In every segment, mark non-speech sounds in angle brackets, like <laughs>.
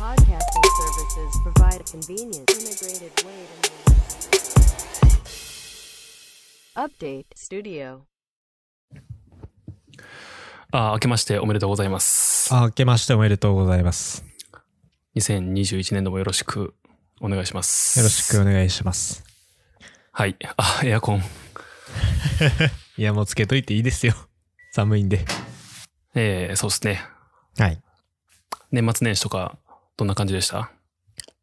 podcasting services provide a convenient, integrated way to Update Studio. あ、明けましておめでとうございます。あ、明けましておめでとうございます。2021年度もよろしくお願いします。よろしくお願いします。はい。あ、エアコン。<laughs> いや、もうつけといていいですよ。寒いんで。えー、そうですね。はい。年末年始とか、どんな感じでした？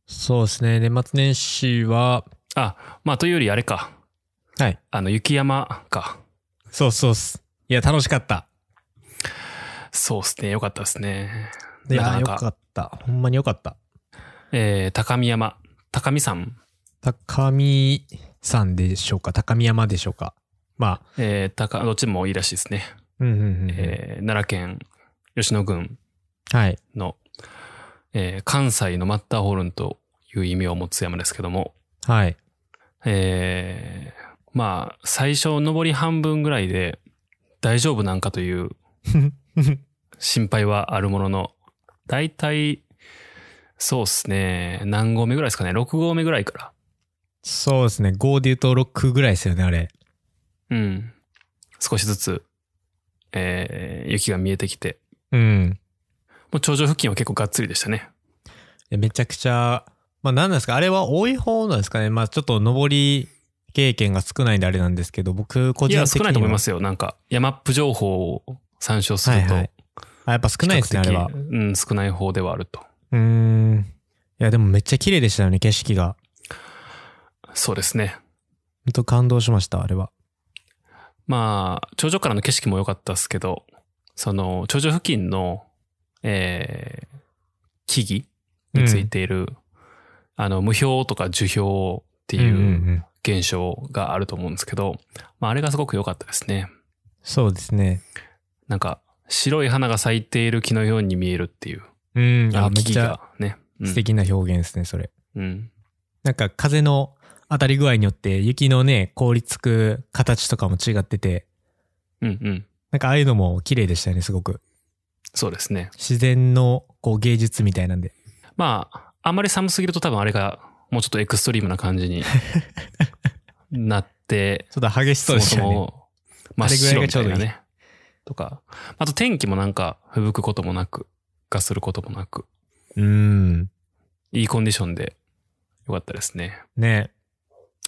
そうですね。年末年始は、あ、まあ、というよりあれか。はい。あの、雪山か。そうそうっす。いや、楽しかった。そうですね。よかったですね。いや、よなかなかかった。ほんまによかった。えー、高見山。高見山？高見山でしょうか高見山でしょうかまあ、えー、高、どっちでもいいらしいですね。うんうんうんうん。えー、奈良県吉野郡はい。の、えー関西のマッターホルンという意味を持つ山ですけども、はい。えーまあ、最初上り半分ぐらいで大丈夫なんかという <laughs> 心配はあるものの、だいたい、そうっすね、何合目ぐらいですかね、6合目ぐらいから。そうですね。5で言うと6ぐらいですよね、あれ。うん。少しずつ、えー雪が見えてきて、うん。もう頂上付近は結構がっつりでしたね。いやめちゃくちゃ、まあ何なんですかあれは多い方なんですかねまあちょっと上り経験が少ないんであれなんですけど、僕個いや、人的には。少ないと思いますよ。なんか、山っぷ情報を参照すると、はいはい。あ、やっぱ少ないですね、あれは。うん、少ない方ではあると。うーん。いや、でもめっちゃ綺麗でしたよね、景色が。そうですね。ほんと感動しました、あれは。まあ、頂上からの景色も良かったですけど、その、頂上付近の、えー木々についている、あの、無氷とか樹氷ってうんうんう。いうん現象があると思うんですけど、まあ、あれがすごく良かったですね。そうですね。なんか、白い花が咲いている木のように見えるっていう。うん。あ、木々がね。うん素敵な表現ですね、それ。うん。なんか風の当たり具合によって雪のね、凍りつく形とかも違ってて、うんうん。なんかああいうのも綺麗でしたよね、すごく。そうですね。自然のこう芸術みたいなんで。まあ、あんまり寒すぎると多分あれがもうちょっとエクストリームな感じに <laughs> なって、ちょっと激しそうでしたよね。そもそも真っあれぐらい白いいみたいなね。とか。あと天気もなんか吹雪くこともなく、がすることもなく、うん。いいコンディションでよかったですね。ね。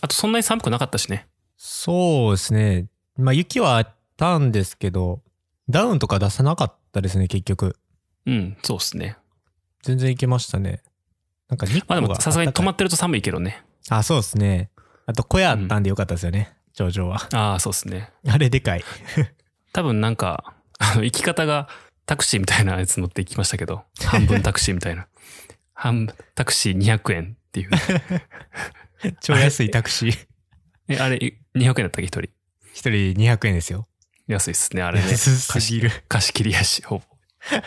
あとそんなに寒くなかったしね。そうですね。まあ雪はあったんですけど、ダウンとか出さなかったですね、結局。うん、そうっすね。全然いけましたね。なんか日まあでもさすがに止まっってると寒いけどね。あ、そうですね。あと小屋あったんでよかったですよね、頂上は。ああ、そうっすね。あれでかい。<laughs> 多分なんか、あの、行き方がタクシーみたいなやつ乗って行きましたけど、半分タクシーみたいな。<laughs> 半タクシー200円っていう。<laughs> 超安いタクシー。え、あれ、200円だったっけ、一人？一人200円ですよ。安いっすね、あれね。安すぎる。貸し切りやし、ほぼ。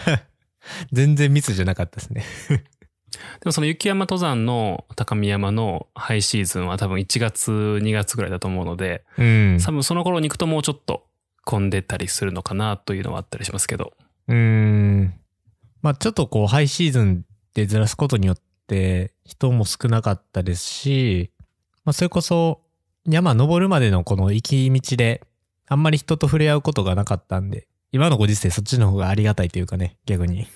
<laughs> 全然密じゃなかったですね。でもその雪山登山の高見山のハイシーズンは多分1月、2月ぐらいだと思うので、うん。多分その頃に行くともうちょっと混んでたりするのかなというのはあったりしますけど。うーん。まあちょっとこうハイシーズンでずらすことによって人も少なかったですし、まあそれこそ山登るまでのこの行き道であんまり人と触れ合うことがなかったんで、今のご時世そっちの方がありがたいというかね、逆に。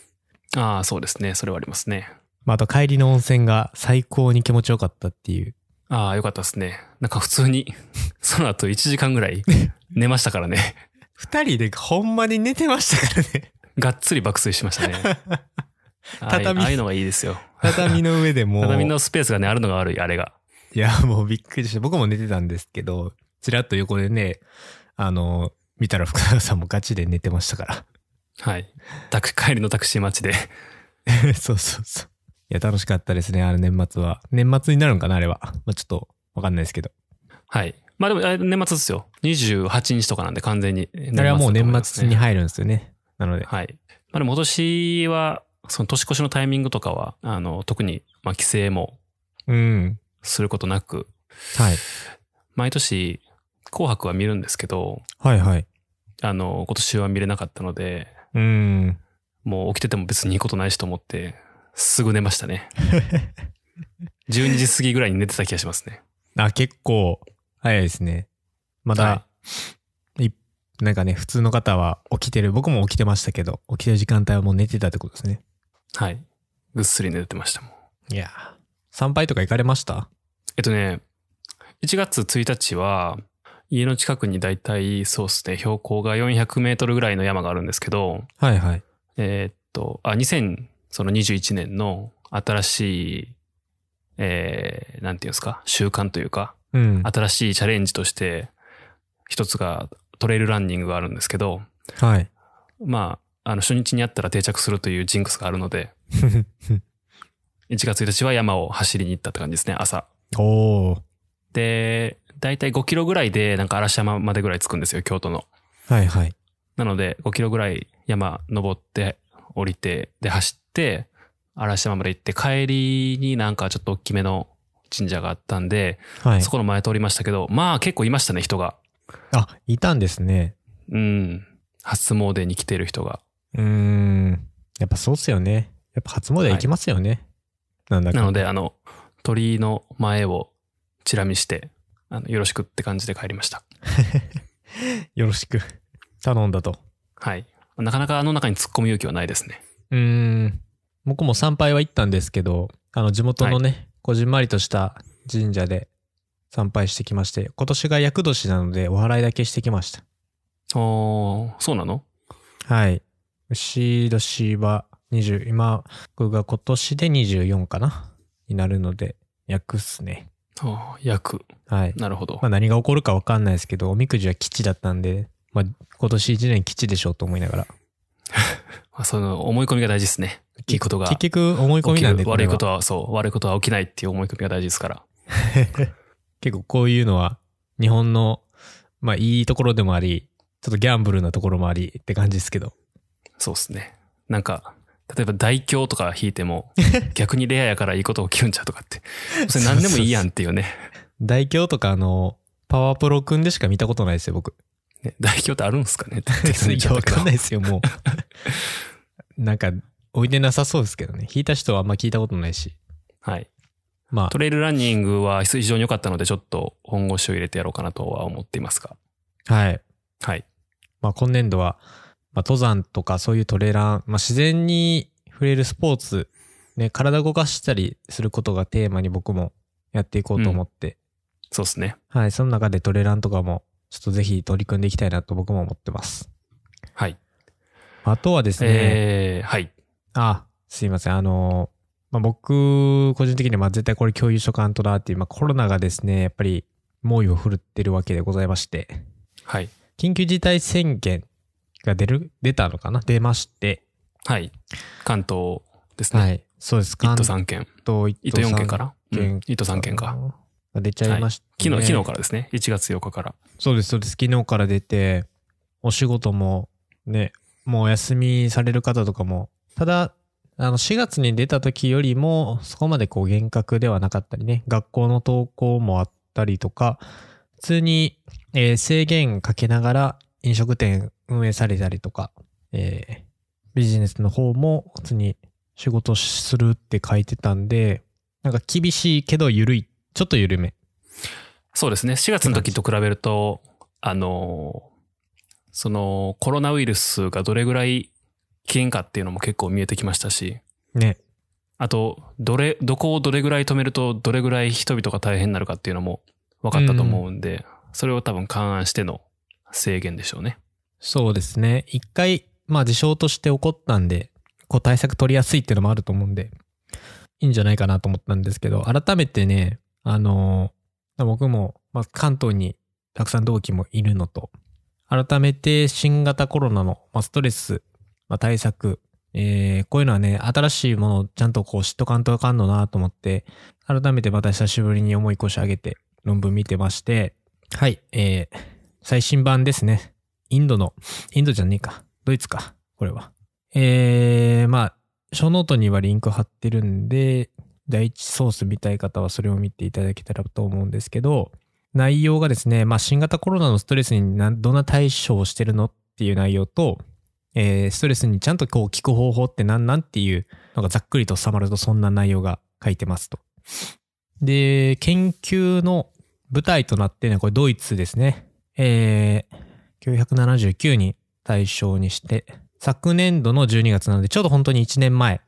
ああ、そうですね。それはありますね。まああと帰りの温泉が最高に気持ちよかったっていう。ああ、よかったですね。なんか普通に、<laughs> その後1時間ぐらい <laughs> 寝ましたからね。二人でほんまに寝てましたからね。がっつり爆睡しましたね。<laughs> ああ畳ああいうのがいいですよ。畳の上でもう。畳のスペースがね、あるのが悪い、あれが。いや、もうびっくりして、僕も寝てたんですけど、ちらっと横でね、あの、見たら福永さんもガチで寝てましたかはい。タク帰りのタクシー待ちで。ら。<laughs> そうそうそう。いや、楽しかったですね、あれ年末は。年末になるんかな、あれは。まあ、ちょっと、わかんないですけど。はい。まあでも、あ年末ですよ。28日とかなんで完全に年末あれはもう年末に入るんですよね。なので。はい。まあでも今年は、その年越しのタイミングとかは、あの、特に、まあ規制もうん。することなく、はい。毎年、紅白は見るんですけど、はいはい。あの、今年は見れなかったので、うん。もう起きてても別にいいことないしと思って、すぐ寝ましたね。<laughs> 12時過ぎぐらいに寝てた気がしますね。あ、結構早いですね。まだ、、はいなんかね、普通の方は起きてる、僕も起きてましたけど、起きてる時間帯はもう寝てたってことですね。はい。ぐっすり寝てましたもん。いやー参拝とか行かれました？えっとね、1月1日は、家の近くにだいたいそうですね、標高が400メートルぐらいの山があるんですけど、はいはい。えーっと、あ、2021年の新しい、えー、なんていうんですか、習慣というか、うん。新しいチャレンジとして、一つがトレイルランニングがあるんですけど、はい。まあ、あの、初日にやったら定着するというジンクスがあるので、<laughs> 1月1日は山を走りに行ったって感じですね、朝。おー。で、だいたい5キロぐらいで、なんか嵐山までぐらい着くんですよ、京都の。はいはい。なので、5キロぐらい山登って、降りて、で、走って、嵐山まで行って、帰りになんかちょっと大きめの神社があったんで、はいそ。この前通りましたけど、まあ結構いましたね、人が。あ、いたんですね。うん。初詣に来てる人が。うーん。やっぱそうっすよね。やっぱ初詣行きますよね。なんだか。なので、あの、鳥居の前をチラ見して、あのよろしくって感じで帰りました。<laughs> よろしく。頼んだと。はい。なかなかあの中に突っ込む勇気はないですね。うーん。僕も参拝は行ったんですけど、あの、地元のね、こじんまりとした神社で参拝してきまして、今年が厄年なのでお祓いだけしてきました。おー、そうなの？はい。牛年は20、今、僕が今年で24かな？になるので、厄っすね。役。はい。なるほどま。あ何が起こるか分かんないですけど、おみくじは吉だったんで、まあ今年1年吉でしょうと思いながら。<laughs> まあその思い込みが大事ですね。いいことが結局思い込みなんで、悪いことは、そう、悪いことは起きないっていう思い込みが大事ですから。<laughs> 結構こういうのは日本の、まあいいところでもあり、ちょっとギャンブルなところもありって感じですけど。そうですね。なんか、例えば大凶とか引いても、<laughs> 逆にレアやからいいこと起きるんちゃうとかって。それ何でもいいやんっていうね。大凶とかあの、パワープロくんでしか見たことないですよ、僕。ね大凶ってあるんですかね？っ <laughs> ていや、わかんないですよ、もう。<laughs> なんか、置いてなさそうですけどね。引いた人はあんま聞いたことないし。はい。まトレイルランニングは非常に良かったので、ちょっと本腰を入れてやろうかなとは思っていますが。あ、はい。はい。まあ今年度は、まあ登山とかそういうトレラン、まあ自然に触れるスポーツ、ね、体動かしたりすることがテーマに僕もやっていこうと思って、そうですね。はい、その中でトレランとかも、ちょっとぜひ取り組んでいきたいなと僕も思ってます。はい。あとはですね、えー、はい。あ、すいません。あの、まあ、僕、個人的にはまあ絶対これ共有しとかんとなっていう、まあ、コロナがですね、やっぱり猛威を振るってるわけでございまして、はい。緊急事態宣言が出る、出たのかな？出まして、はい。関東ですね。はい。そうです。1都3県。東1都4県かなうん県1都3県か。。が出ちゃいました、昨日、昨日からですね。1月8日から。そうです、そうです。昨日から出て、お仕事もね、もうお休みされる方とかも、ただ、あの、4月に出た時よりも、そこまでこう厳格ではなかったりね、学校の登校もあったりとか、普通に、えー制限かけながら飲食店運営されたりとか、えービジネスの方も普通に仕事するって書いてたんで、なんか厳しいけど緩い、ちょっと緩め。そうですね。4月の時と比べると、あの、そのコロナウイルスがどれぐらい危険かっていうのも結構見えてきましたし、ね。あと、どれ、どこをどれぐらい止めるとどれぐらい人々が大変になるかっていうのも分かったと思うんで、それを多分勘案しての制限でしょうね。そうですね。一回、まあ事象として起こったんで、こう対策取りやすいっていうのもあると思うんで、いいんじゃないかなと思ったんですけど、改めてね、あのー僕も、まあ、関東にたくさん同期もいるのと、改めて新型コロナの、まあ、ストレス、まあ、対策、えーこういうのはね、新しいものをちゃんとこう知っとかんとあかんのなと思って、改めてまた久しぶりに思い越し上げて論文見てまして、はい、えー最新版ですね。インドの、インドじゃねえか。ドイツか。これは。えー、まあ、ショーノートにはリンク貼ってるんで、第一ソース見たい方はそれを見ていただけたらと思うんですけど、内容がですね、まあ、新型コロナのストレスにどんな対処をしてるのっていう内容と、えーストレスにちゃんとこう効く方法って何なんっていうのがざっくりと収まるとそんな内容が書いてますと。で、研究の舞台となってね、これドイツですね。えー、979人対象にして、昨年度の12月なので、ちょうど本当に1年前。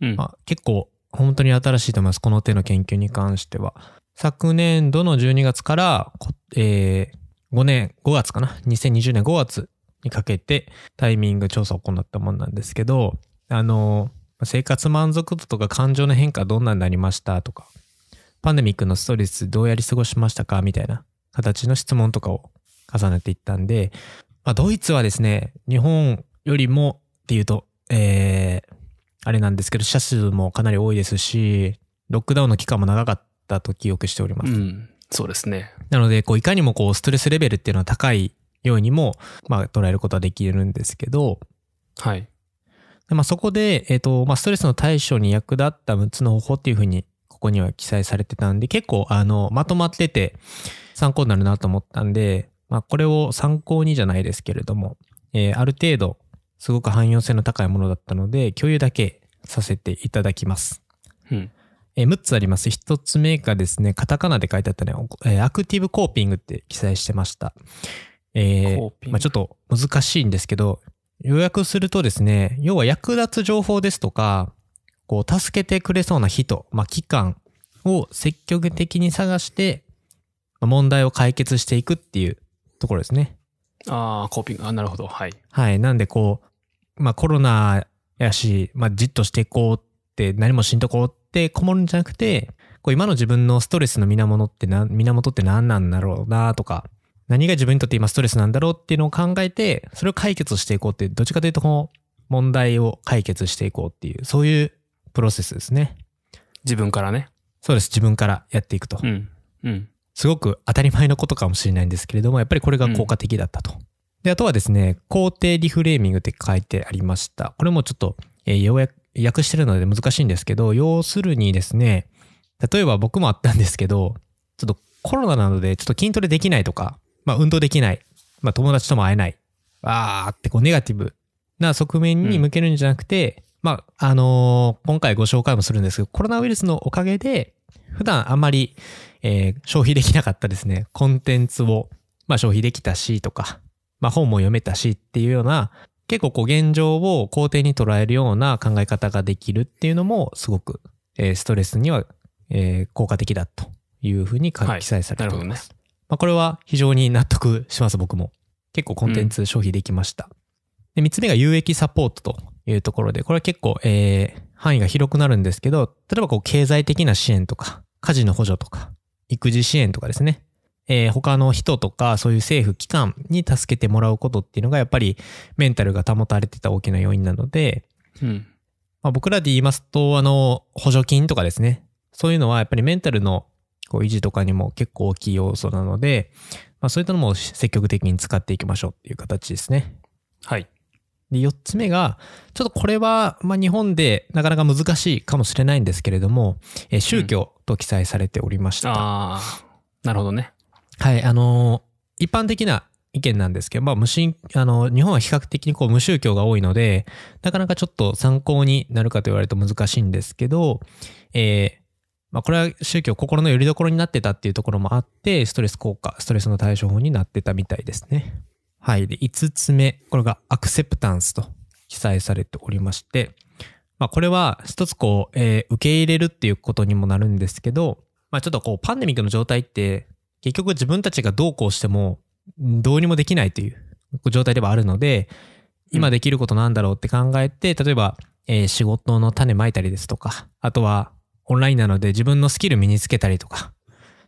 うん。まあ、結構本当に新しいと思います。この手の研究に関しては。昨年度の12月から、こえー5年、5月かな ?2020 年5月にかけてタイミング調査を行ったものなんですけど、あの、生活満足度とか感情の変化どんなになりましたとか、パンデミックのストレスどうやり過ごしましたかみたいな形の質問とかを重ねていったんで、まあ、ドイツはですね、日本よりもっていうと、えー、あれなんですけど、死者数もかなり多いですし、ロックダウンの期間も長かったと記憶しております。うん。そうですね。なので、こう、いかにもこう、ストレスレベルっていうのは高いようにも、まあ、捉えることはできるんですけど、はい。でまあ、そこで、えっ、と、まあ、ストレスの対処に役立った6つの方法っていうふうに、ここには記載されてたんで、結構、あの、まとまってて、参考になるなと思ったんで、まあ、これを参考にじゃないですけれども、えーある程度、すごく汎用性の高いものだったので、共有だけさせていただきます。うん。えー6つあります。1つ目がですね、カタカナで書いてあったね、おえーアクティブコーピングって記載してました。えーまあ、ちょっと難しいんですけど、要約するとですね、要は役立つ情報ですとか、こう、助けてくれそうな人、まあ、機関を積極的に探して、まあ問題を解決していくっていうところですね。ああ、コーピング。あなるほど。はい。はい。なんでこう、まあコロナやし、まあじっとしていこうって何もしんとこうってこもるんじゃなくて、こう今の自分のストレスの源ってな、源って何なんだろうなとか、何が自分にとって今ストレスなんだろうっていうのを考えて、それを解決していこうって、どっちかというとこの問題を解決していこうっていう、そういうプロセスですね。自分からね。そうです。自分からやっていくと。うん。うん。すごく当たり前のことかもしれないんですけれども、やっぱりこれが効果的だったと。で、あとはですね、肯定リフレーミングって書いてありました。これもちょっと、えー、ようやく訳してるので難しいんですけど、要するにですね、例えば僕もあったんですけど、ちょっとコロナなのでちょっと筋トレできないとか、まあ運動できない、まあ友達とも会えない、あーってこうネガティブな側面に向けるんじゃなくて、まあ、あのー今回ご紹介もするんですけど、コロナウイルスのおかげで、普段あんまり、えー消費できなかったですね、コンテンツを、まあ消費できたしとか、まあ本も読めたしっていうような、結構こう現状を肯定に捉えるような考え方ができるっていうのも、すごく、えーストレスには、えー効果的だというふうに記載されておりなるほどねます。まあこれは非常に納得します、僕も。結構コンテンツ消費できました。で、三つ目が有益サポートというところで、これは結構、えー範囲が広くなるんですけど、例えばこう経済的な支援とか、家事の補助とか、育児支援とかですね。えー他の人とか、そういう政府機関に助けてもらうことっていうのが、やっぱりメンタルが保たれてた大きな要因なので、うん。まあ、僕らで言いますと、あの、補助金とかですね。そういうのはやっぱりメンタルのこう維持とかにも結構大きい要素なので、まあ、そういったのも積極的に使っていきましょうっていう形ですね。はい。で、4つ目が、ちょっとこれは、まあ、日本でなかなか難しいかもしれないんですけれども、えー宗教と記載されておりました。ああ、なるほどね。はい、あのー一般的な意見なんですけど、まあ、無神、あの、日本は比較的にこう無宗教が多いので、なかなかちょっと参考になるかと言われると難しいんですけど、えーまあ、これは宗教、心の拠り所になってたっていうところもあって、ストレス効果、ストレスの対処法になってたみたいですね。はい。で、5つ目、これがアクセプタンスと記載されておりまして、まあ、これは一つこう、えー受け入れるっていうことにもなるんですけど、まあ、ちょっとこう、パンデミックの状態って、結局自分たちがどうこうしても、んどうにもできないという状態ではあるので、今できることなんだろうって考えて、例えば、えー仕事の種まいたりですとか、あとはオンラインなので自分のスキル身につけたりとか、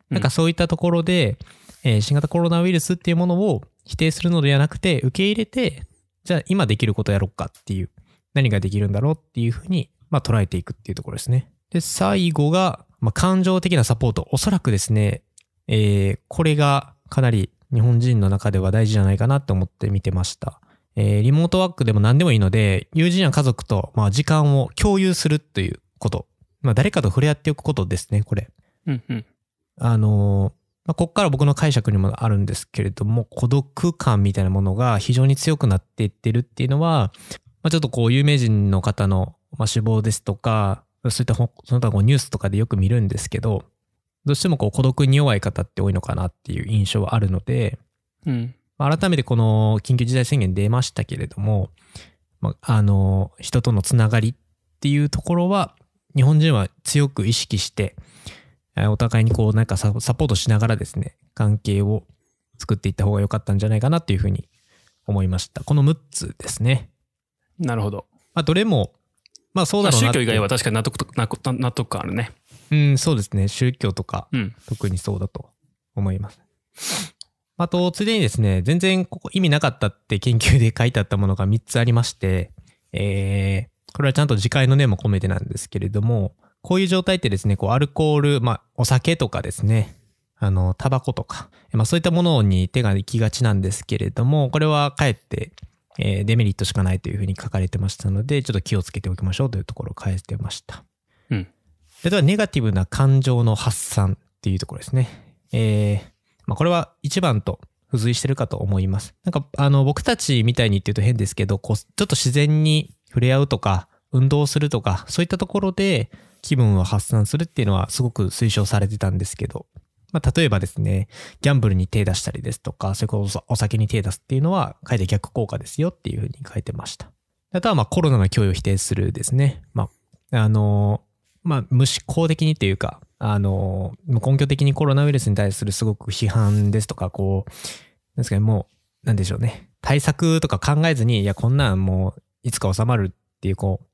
なんかそういったところで、えー新型コロナウイルスっていうものを否定するのではなくて、受け入れて、じゃあ今できることやろうかっていう、何ができるんだろうっていうふうに、まあ捉えていくっていうところですね。で、最後が、まあ感情的なサポート。おそらくですね、えーこれがかなり日本人の中では大事じゃないかなって思って見てました。えーリモートワークでも何でもいいので、友人や家族と、まあ、時間を共有するということ。まあ、誰かと触れ合っておくことですね、これ。うんうん。あのーまあ、ここから僕の解釈にもあるんですけれども、孤独感みたいなものが非常に強くなっていってるっていうのは、まあ、ちょっとこう有名人の方のまあ死亡ですとか、そういったほその他こうニュースとかでよく見るんですけど、どうしてもこう孤独に弱い方って多いのかなっていう印象はあるので、うん。まあ改めてこの緊急事態宣言出ましたけれども、まあ、あの、人とのつながりっていうところは、日本人は強く意識して、えーお互いにこうなんかササポートしながらですね、関係を作っていった方が良かったんじゃないかなっていうふうに思いました。この6つですね。なるほど。まあ、どれも、まあそうまあだろうな。宗教以外は確かに納得と納得納得感あるね。うん、そうですね。宗教とか、うん。特にそうだと思います。あと、ついでにですね、全然ここ意味なかったって研究で書いてあったものが3つありまして、えー、これはちゃんと次回の念も込めてなんですけれども、こういう状態ってですね、こうアルコール、まあお酒とかですね、あの、タバコとか、まあそういったものに手が行きがちなんですけれども、これはかえって、えーデメリットしかないというふうに書かれてましたので、ちょっと気をつけておきましょうというところを返してました。うん。では、ネガティブな感情の発散っていうところですね。えー、まあ、これは一番と付随してるかと思います。なんか、あの、僕たちみたいにって言うと変ですけど、こう、ちょっと自然に触れ合うとか、運動するとか、そういったところで気分を発散するっていうのはすごく推奨されてたんですけど、まあ、例えばですね、ギャンブルに手出したりですとか、それこそお酒に手出すっていうのは、書いて逆効果ですよっていうふうに書いてました。あとは、まあ、コロナの脅威を否定するですね。まあ、あの、まあ、無思考的にっていうか、あの、根拠的にコロナウイルスに対するすごく批判ですとか、こう、なんですかね、もう、なんでしょうね。対策とか考えずに、いや、こんなんもう、いつか収まるっていう、こう、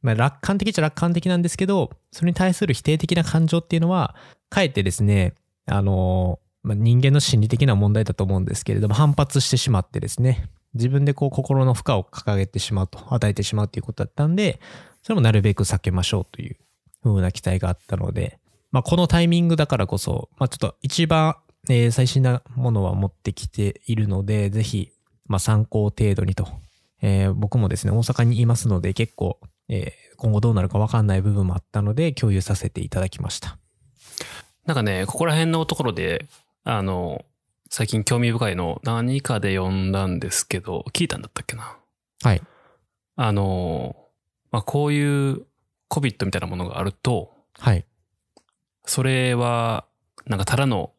まあ、楽観的っちゃ楽観的なんですけど、それに対する否定的な感情っていうのは、かえってですね、あの、まあ、人間の心理的な問題だと思うんですけれども、反発してしまってですね、自分でこう心の負荷を掲げてしまうと、与えてしまうということだったんで、それもなるべく避けましょうという風な期待があったので、まあ、このタイミングだからこそ、まあ、ちょっと一番、えー最新なものは持ってきているので、ぜひ、まあ、参考程度にと。えー僕もですね、大阪にいますので、結構、えー今後どうなるかわかんない部分もあったので、共有させていただきました。なんかね、ここら辺のところで、あの、最近興味深いの何かで読んだんですけど、聞いたんだったっけな？はい。あの、まあ、こういう COVID みたいなものがあると、はい。それは、なんかただの、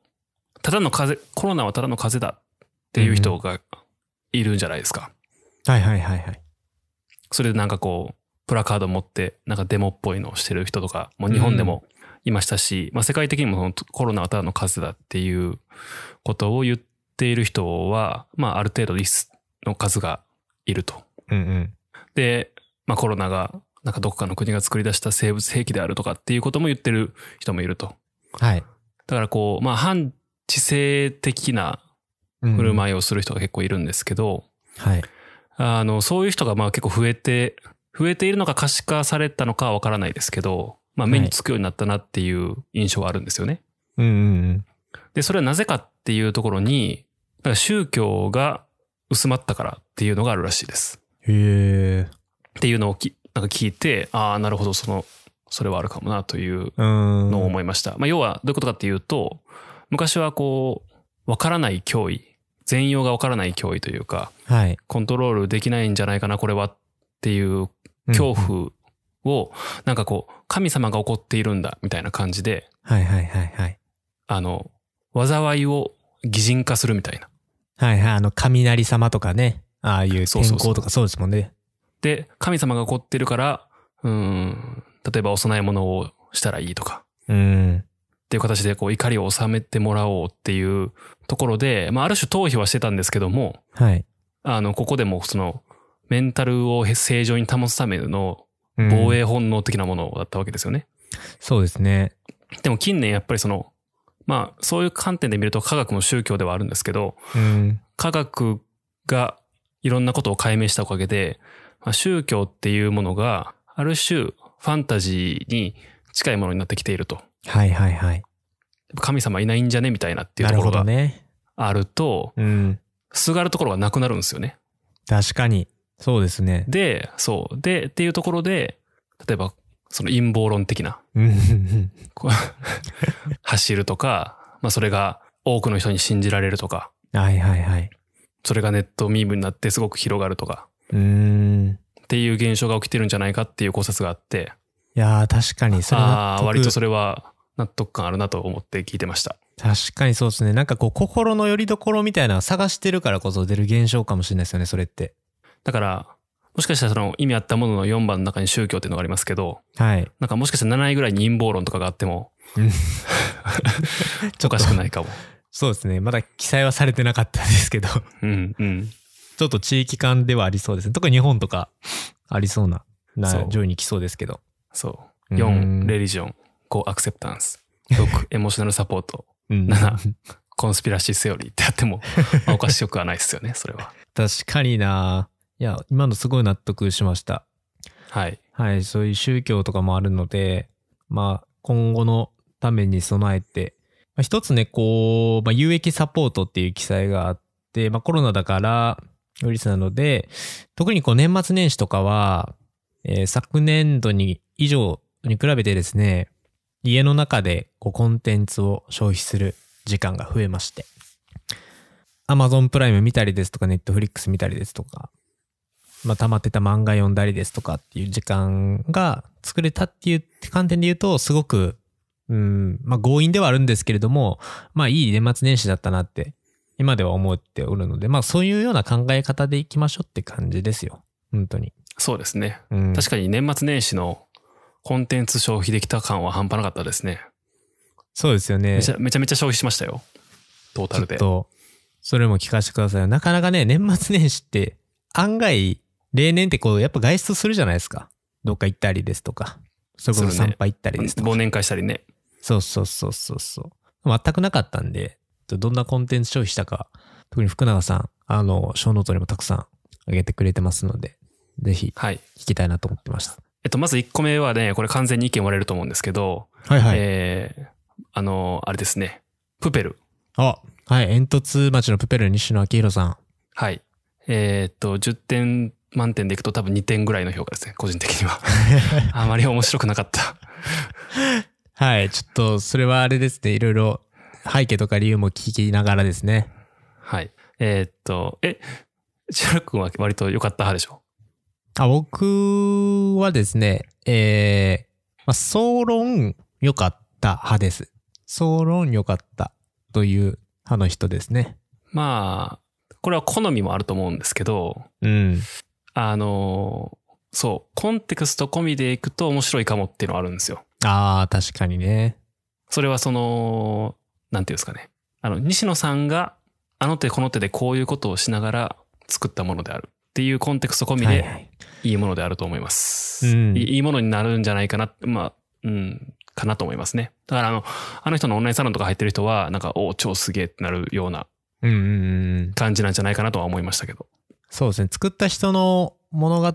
ただの風邪、コロナはただの風邪だっていう人がいるんじゃないですか。はいはいはいはい。それでなんかこう、プラカード持って、なんかデモっぽいのをしてる人とか、もう日本でもいましたし、まあ世界的にもコロナはただの風邪だっていうことを言っている人は、まあある程度リスの数がいると。うんうん。で、まあコロナが、なんかどこかの国が作り出した生物兵器であるとかっていうことも言ってる人もいると。はい。だからこう、まあ反知性的なうん振る舞いをする人が結構いるんですけど、はい。あの、そういう人がまあ結構増えて、増えているのか可視化されたのかはわからないですけど、まあ目につくようになったなっていう印象はあるんですよね。うんうんうん。で、それはなぜかっていうところに、だから宗教が薄まったからっていうのがあるらしいです。へえ。っていうのをきなんか聞いて、ああ、なるほど、その、それはあるかもなといううん。のを思いました。まあ要はどういうことかっていうと、昔はこう、わからない脅威、全容がわからない脅威というか、はい。コントロールできないんじゃないかな、これはっていう恐怖を、なんかこう、神様が怒っているんだ、みたいな感じで、はいはいはいはい。あの、災いを擬人化するみたいな。はいはい。あの、雷様とかね。ああいう天そうそうそう候とかそうですもんね。で、神様が怒ってるから、うーん、例えばお供え物をしたらいいとか、うん。っていう形でこう怒りを収めてもらおうっていうところで、まあある種逃避はしてたんですけども、はい。あの、ここでもその、メンタルを正常に保つためのうん防衛本能的なものだったわけですよね。そうですね。でも近年やっぱりその、まあそういう観点で見ると科学も宗教ではあるんですけど、うん。科学がいろんなことを解明したおかげで、まあ、宗教っていうものがある種ファンタジーに近いものになってきていると。はいはいはい。神様いないんじゃねみたいなっていうところが。あると、うん。すがるところがなくなるんですよね。確かに。そうですね。で、そう。で、っていうところで、例えば、その陰謀論的な、<laughs> 走るとか、まあそれが多くの人に信じられるとか、はいはいはい。それがネットミームになってすごく広がるとか、うーん。っていう現象が起きてるんじゃないかっていう考察があって、いやー確かにそれああー、割とそれ。れは納得感あるなと思って聞いてました。確かにそうですね。なんかこう心の拠り所みたいなの探してるからこそ出る現象かもしれないですよね、それって。だから、もしかしたらその意味あったものの4番の中に宗教っていうのがありますけど、はい。なんかもしかしたら7位ぐらいに陰謀論とかがあっても <laughs> うんおかしくないかも。そうですね。まだ記載はされてなかったですけど、うんうん。ちょっと地域間ではありそうですね。特に日本とかありそうな、上位に来そうですけど。そう。う4、んレリジョン。5、アクセプタンス。6、<laughs> エモーショナルサポート。うん7、コンスピラシーセオリーってやっても、まあおかしくはないですよね、それは。<laughs> 確かにないや、今のすごい納得しました。はい。はい、そういう宗教とかもあるので、まあ、今後のために備えて、まあ、一つね、こう、まあ、有益サポートっていう記載があって、まあ、コロナだから、ウイルスなので、特にこう年末年始とかは、えー昨年度に以上に比べてですね、家の中でこうコンテンツを消費する時間が増えまして、Amazon プライム見たりですとか、Netflix 見たりですとか、まあ、溜まってた漫画読んだりですとかっていう時間が作れたっていう観点で言うと、すごく、うん、まあ強引ではあるんですけれども、まあいい年末年始だったなって、今では思っておるので、まあそういうような考え方でいきましょうって感じですよ。本当に。そうですね。うん、確かに年末年始のコンテンツ消費できた感は半端なかったですね。そうですよね。めちゃめちゃめちゃ消費しましたよ。トータルでちょっ。と、それも聞かせてくださいよ。なかなかね、年末年始って、案外、例年ってこう、やっぱ外出するじゃないですか。どっか行ったりですとか。それこそ参拝行ったりですとか。忘年会したりね。そうそうそうそうそう。全くなかったんで、どんなコンテンツ消費したか、特に福永さん、あの、ショーノートにもたくさん上げてくれてますので、ぜひはい。聞きたいなと思ってました。えっと、まず1個目はね、これ完全に意見割れると思うんですけど、はいはい。えー、あの、あれですね。プペル。あ、はい。えんとつ町のプペル西野亮廣さん。はい。えーっと、10点満点でいくと多分2点ぐらいの評価ですね、個人的には。<laughs> あまり面白くなかった。はい。ちょっと、それはあれですね。いろいろ背景とか理由も聞きながらですね。はい。えーっと、え、千原君は割と良かった派でしょ？あ、僕はですね、えー、まあ、総論良かった派です。総論良かったという派の人ですね。まあ、これは好みもあると思うんですけど、うん。あの、そう、コンテクスト込みでいくと面白いかもっていうのはあるんですよ。ああ、確かにね。それはその、なんていうんですかね。あの、西野さんが、あの手この手でこういうことをしながら作ったものであるっていうコンテクスト込みではいはい。いいものであると思います。うんいいいいものになるんじゃないかな、まあ、うん、かなと思いますね。だからあの、あの人のオンラインサロンとか入ってる人は、なんか、お超すげえってなるような。感じなんじゃないかなとは思いましたけど。そうですね。作った人の物語、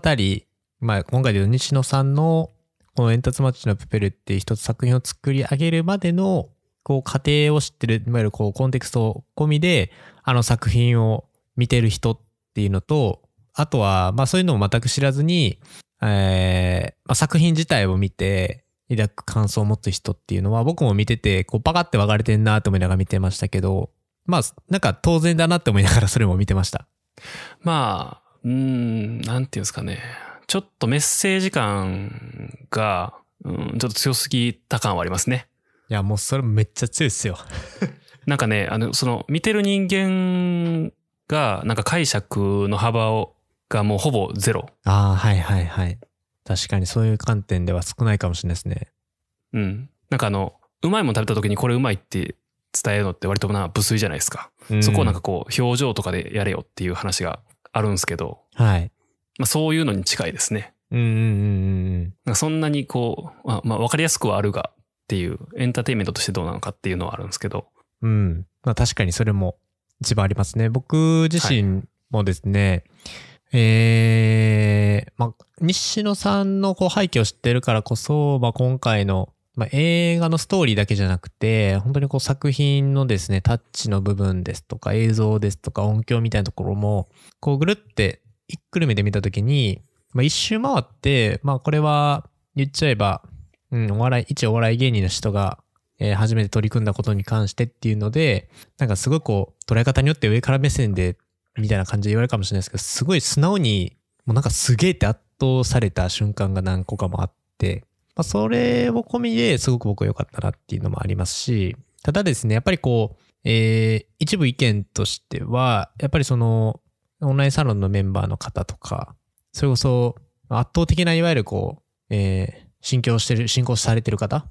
まあ、今回で言う西野さんの、この煙突町のプペルっていう一つ作品を作り上げるまでの、こう、過程を知ってる、いわゆるこう、コンテクスト込みで、あの作品を見てる人っていうのと、あとは、まあそういうのも全く知らずに、えーまあ、作品自体を見て、抱く感想を持つ人っていうのは、僕も見てて、こう、パカって分かれてんなと思いながら見てましたけど、まあ、なんか当然だなって思いながらそれも見てました。まあ、うーん、なんていうんですかね。ちょっとメッセージ感が、うん、ちょっと強すぎた感はありますね。いや、もうそれめっちゃ強いっすよ。<laughs> なんかね、あの、その、見てる人間が、なんか解釈の幅を、がもうほぼゼロ。ああ、はいはいはい。確かにそういう観点では少ないかもしれないですね。うん。なんかあの、うまいもん食べた時にこれうまいって伝えるのって割とな、無粋じゃないですか。そこをなんか、こう、表情とかでやれよっていう話があるんですけど、はい。まあそういうのに近いですね。うんうんうんうん。なんかそんなにこう、まあ、まあ、わかりやすくはあるがっていう、エンターテインメントとしてどうなのかっていうのはあるんですけど、うん。まあ確かにそれも一番ありますね。僕自身もですね、えー、まあ、西野さんのこう背景を知ってるからこそ、まあ今回の、まあ、映画のストーリーだけじゃなくて、本当にこう作品のですね、タッチの部分ですとか映像ですとか音響みたいなところも、こうぐるってひっくるめて見たときに、まあ一周回って、まあこれは言っちゃえば、うん、お笑い、一お笑い芸人の人がえー初めて取り組んだことに関してっていうので、なんかすごいこう、捉え方によって上から目線で、みたいな感じで言われるかもしれないですけど、すごい素直に、もうなんかすげえって圧倒された瞬間が何個かもあって、まあ、それを込みですごく僕は良かったなっていうのもありますし、ただですね、やっぱりこう、えー一部意見としては、やっぱりその、オンラインサロンのメンバーの方とか、それこそ圧倒的ないわゆるこう、えー信教してる、信仰されてる方、うん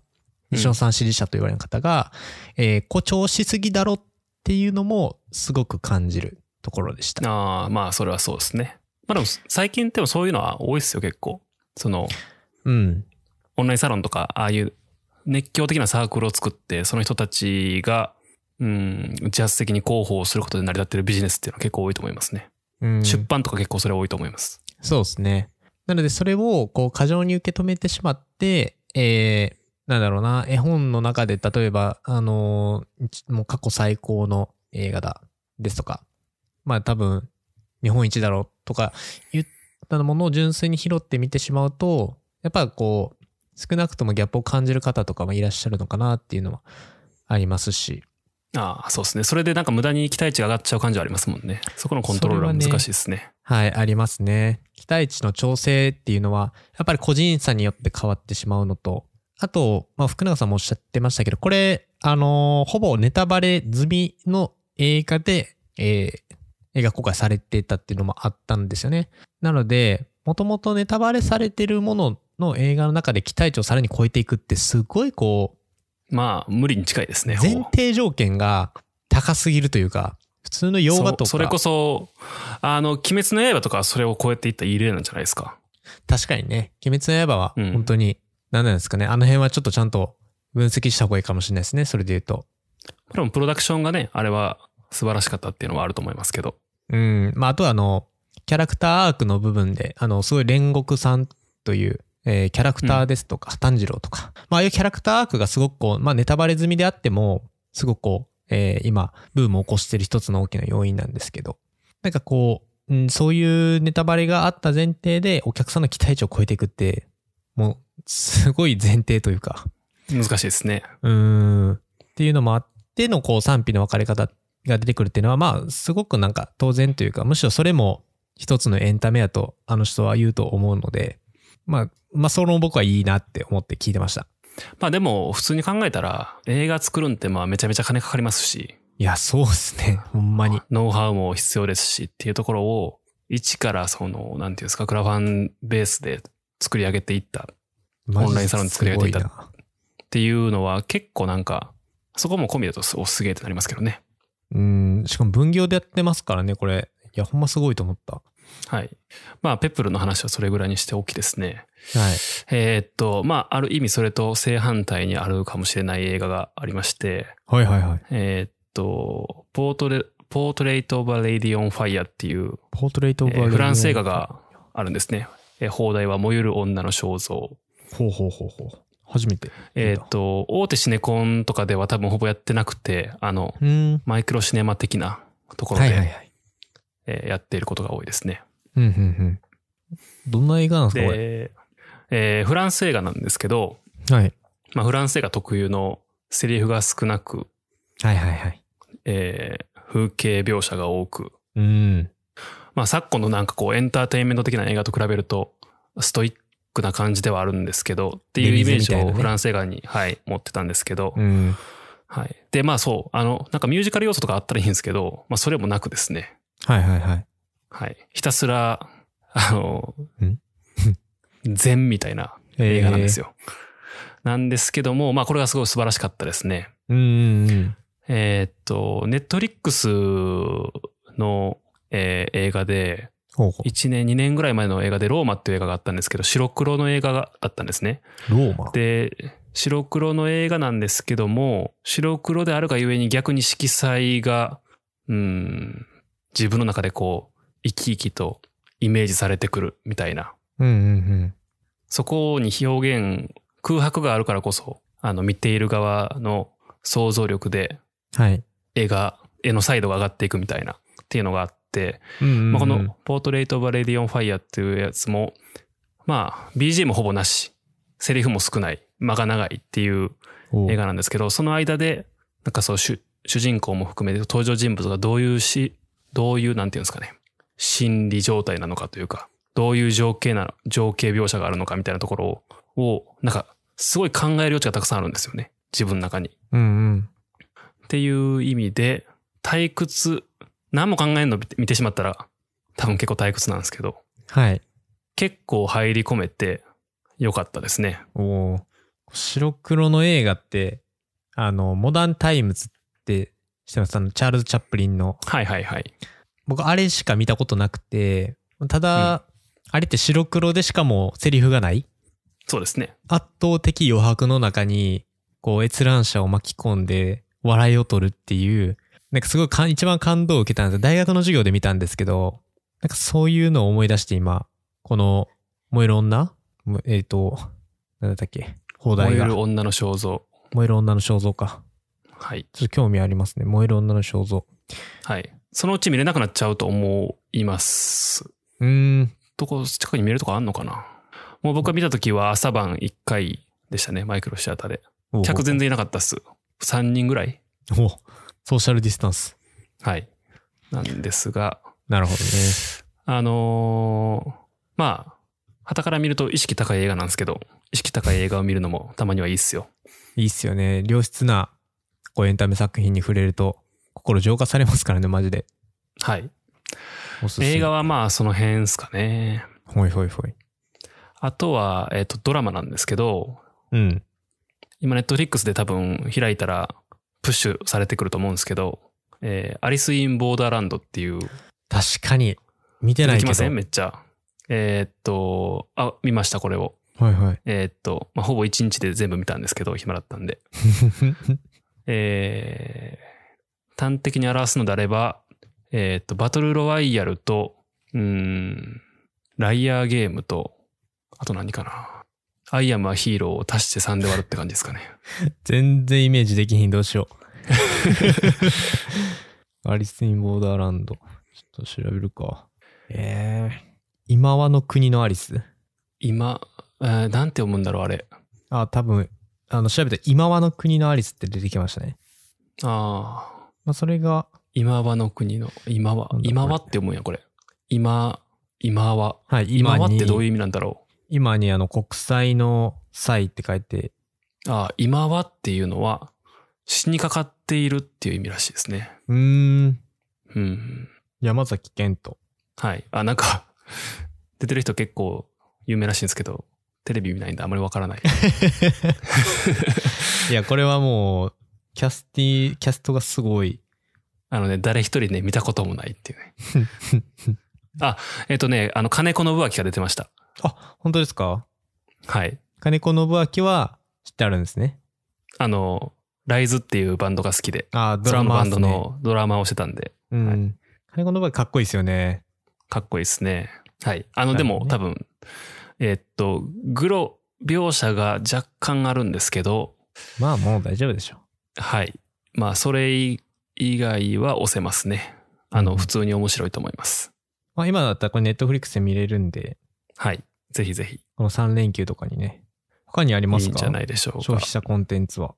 西野さん支持者と言われる方が、えー誇張しすぎだろっていうのもすごく感じるところでした。ああ、まあそれはそうですね。まあでも最近でもそういうのは多いですよ結構。そのうん。オンラインサロンとかああいう熱狂的なサークルを作ってその人たちがうん自発的に広報をすることで成り立ってるビジネスっていうのは結構多いと思いますね。うん、出版とか結構それ多いと思います。そうですね。なので、それを、こう、過剰に受け止めてしまって、えー、なんだろうな、絵本の中で、例えば、あのーもう過去最高の映画だ、ですとか、まあ多分、日本一だろうとか言ったものを純粋に拾ってみてしまうと、やっぱこう、少なくともギャップを感じる方とかもいらっしゃるのかなっていうのはありますし、ああ、そうですね。それでなんか無駄に期待値が上がっちゃう感じはありますもんね。そこのコントロールは難しいですね。はい、ありますね。期待値の調整っていうのは、やっぱり個人差によって変わってしまうのと、あと、まあ、福永さんもおっしゃってましたけど、これ、あのーほぼネタバレ済みの映画で、えー映画公開されていたっていうのもあったんですよね。なので、もともとネタバレされてるものの映画の中で期待値をさらに超えていくって、すごいこまあ無理に近いですう、ね。前提条件が高すぎるというか、普通の洋画とか、そそれこそ、あの、鬼滅の刃とかはそれを超えていったいい例なんじゃないですか。確かにね、鬼滅の刃はうん本当に、何なんですかね、あの辺はちょっとちゃんと分析した方がいいかもしれないですね、それで言うと。でもプロダクションがね、あれは素晴らしかったっていうのはあると思いますけど。うん。まあ、あとはあの、キャラクターアークの部分で、あの、すごい煉獄さんという、えーキャラクターですとか、炭治郎とか、まあ、ああいうキャラクターアークがすごくこう、まあ、ネタバレ済みであっても、すごくこう、えー今、ブームを起こしてる一つの大きな要因なんですけど、なんかこう、うん、そういうネタバレがあった前提で、お客さんの期待値を超えていくって、もう、すごい前提というか、難しいですね。うーん。っていうのもあっての、こう、賛否の分かれ方が出てくるっていうのは、まあ、すごくなんか当然というか、むしろそれも一つのエンタメやと、あの人は言うと思うので、まあ、まあ、その僕はいいなって思って聞いてました。まあでも、普通に考えたら、映画作るんってまあめちゃめちゃ金かかりますし、いや、そうですね。<laughs> ほんまに。ノウハウも必要ですしっていうところを、一からその、なんていうんですか、クラファンベースで作り上げていったオンラインサロン作り上げていたすごなっていうのは結構なんか、そこも込みだとおすげえってなりますけどね。うん。しかも分業でやってますからね、これ。いや、ほんますごいと思った。はい。まあ、プペルの話はそれぐらいにしておきですね。はい。えーっと、まあ、ある意味それと正反対にあるかもしれない映画がありまして、はいはいはい。えーっと、 Portra、Portrait of Lady on Fire っていう、 Portrait of えーフランス映画があるんですね。えー邦題は燃ゆる女の肖像。ほうほうほうほう。初めて。えーっと、大手シネコンとかでは多分ほぼやってなくて、あの、うん。マイクロシネマ的なところではいはいはい。えーやっていることが多いですね。うんうんうん。どんな映画なんですか、こえーフランス映画なんですけど、はい。まあ、フランス映画特有のセリフが少なく、はいはいはい。えー風景描写が多く、うん。まあ、昨今のなんかこうエンターテインメント的な映画と比べると、ストイックな感じではあるんですけど、っていうイメージをフランス映画に、はい、持ってたんですけど、うん。はい。で、まあそう、あの、なんかミュージカル要素とかあったらいいんですけど、まあそれもなくですね、はいはいはい。はい。ひたすら、あのん、禅みたいな映画なんですよ。なんですけども、まあこれがすごい素晴らしかったですね。うんうんうん。えーっと、ネットリックスの、えー映画で、ほうほ1年、2年ぐらい前の映画でローマっていう映画があったんですけど、白黒の映画があったんですね。う。ローマ？で、白黒の映画なんですけども、白黒であるがゆえに逆に色彩が、うん、自分の中でこう、生き生きとイメージされてくるみたいな。うんうんそこに表現、空白があるからこそ、あの、見ている側の想像力でうん。はい。絵が、絵のサイドが上がっていくみたいなっていうのがあって、うんうんうんまあ、この、ポートレイト・オブ・レディオン・ファイアっていうやつも、まあ、BGM ほぼなし、セリフも少ない、間が長いっていうお映画なんですけど、その間で、なんかそう主、主人公も含めて登場人物がどういうし、どういう、なんていうんですかね、心理状態なのかというか、どういう情景な、情景描写があるのかみたいなところを、をなんか、すごい考える余地がたくさんあるんですよね。自分の中に。うんうん。っていう意味で、退屈、何も考えんの見てしまったら、多分結構退屈なんですけど、はい。結構入り込めてよかったですね。おー白黒の映画って、あの、モダンタイムズって知ってますあの、チャールズ・チャップリンの。はいはいはい。僕、あれしか見たことなくて、ただ、あれって白黒でしかもセリフがないそうですね。圧倒的余白の中に、こう、閲覧者を巻き込んで、笑いを取るっていう、なんかすごいかん一番感動を受けたんですよ大学の授業で見たんですけど、なんかそういうのを思い出して今、この、燃える女？もえっ、と、なんだったっけ？放題が燃え。る女の肖像。燃える女の肖像か。はい。ちょっと興味ありますね。燃える女の肖像。はい。そのうち見れなくなっちゃうと思います。うーん。どこ、近くに見れるとこあんのかな？もう僕が見た時は朝晩1回でしたね。マイクロシアターで。お客全然いなかったっす。3人ぐらいおソーシャルディスタンス。はい。なんですが、なるほどね。あのーまあ、旗から見ると意識高い映画なんですけど、意識高い映画を見るのもたまにはいいっすよ。いいっすよね。良質な、こうエンタメ作品に触れると、心浄化されますからね、マジで。はい。映画はまあその辺ですかね。ほいほいほい。あとは、えっ、と、ドラマなんですけど、うん。今ネットフリックスで多分開いたらプッシュされてくると思うんですけど、えーアリス・イン・ボーダーランドっていう、確かに。見てないけど。できません？めっちゃ。えーっと、あ、見ました、これを。はいはい。えーっと、まあ、ほぼ1日で全部見たんですけど、暇だったんで。<laughs> えー端的に表すのであれば、えーっと、バトルロワイヤルと、うーん、ライアーゲームと、あと何かな。アイアムはヒーローを足して3で割るって感じですかね。<laughs> 全然イメージできひん、どうしよう。<laughs> アリス・イン・ボーダーランド。ちょっと調べるか。えー、今はの国のアリス？今、えーなんて読むんだろう、あれ。あ、多分、あの、調べた今はの国のアリスって出てきましたね。ああ。まあ、それが、今はの国の、今はなん、だこれ今はって読むんや、これ。今、今は。はい、今はっにてどういう意味なんだろ今にあの、国際の際って書いて、う。ああ、今はっていうのは、死にかかっているっていう意味らしいですね。うーん、うん。山崎賢人。はい。あ、なんか、<laughs> 出てる人結構有名らしいんですけど、テレビ見ないんであんまりわからない。いや、これはもう、キャスティ、キャストがすごい。あのね、誰一人ね、見たこともないっていうね。<laughs> あ、えっ、とね、あの、金子信明が出てました。あ、本当ですか？はい。金子信明は知ってあるんですね。あの、ライズっていうバンドが好きで、あ、ドラマねバンドのドラマをしてたんで、うん。はい金子信明かっこいいですよね。かっこいいですね。はい。あの、でも、多分、えーっと、グロ描写が若干あるんですけど、まあもう大丈夫でしょ。はい。まあ、それ以外は押せますね。あの、うん普通に面白いと思います。まあ今だったらこれネットフリックスで見れるんで、はい。ぜひぜひ、この3連休とかにね。他にありますか？いいんじゃないでしょうか消費。者コンテンツは。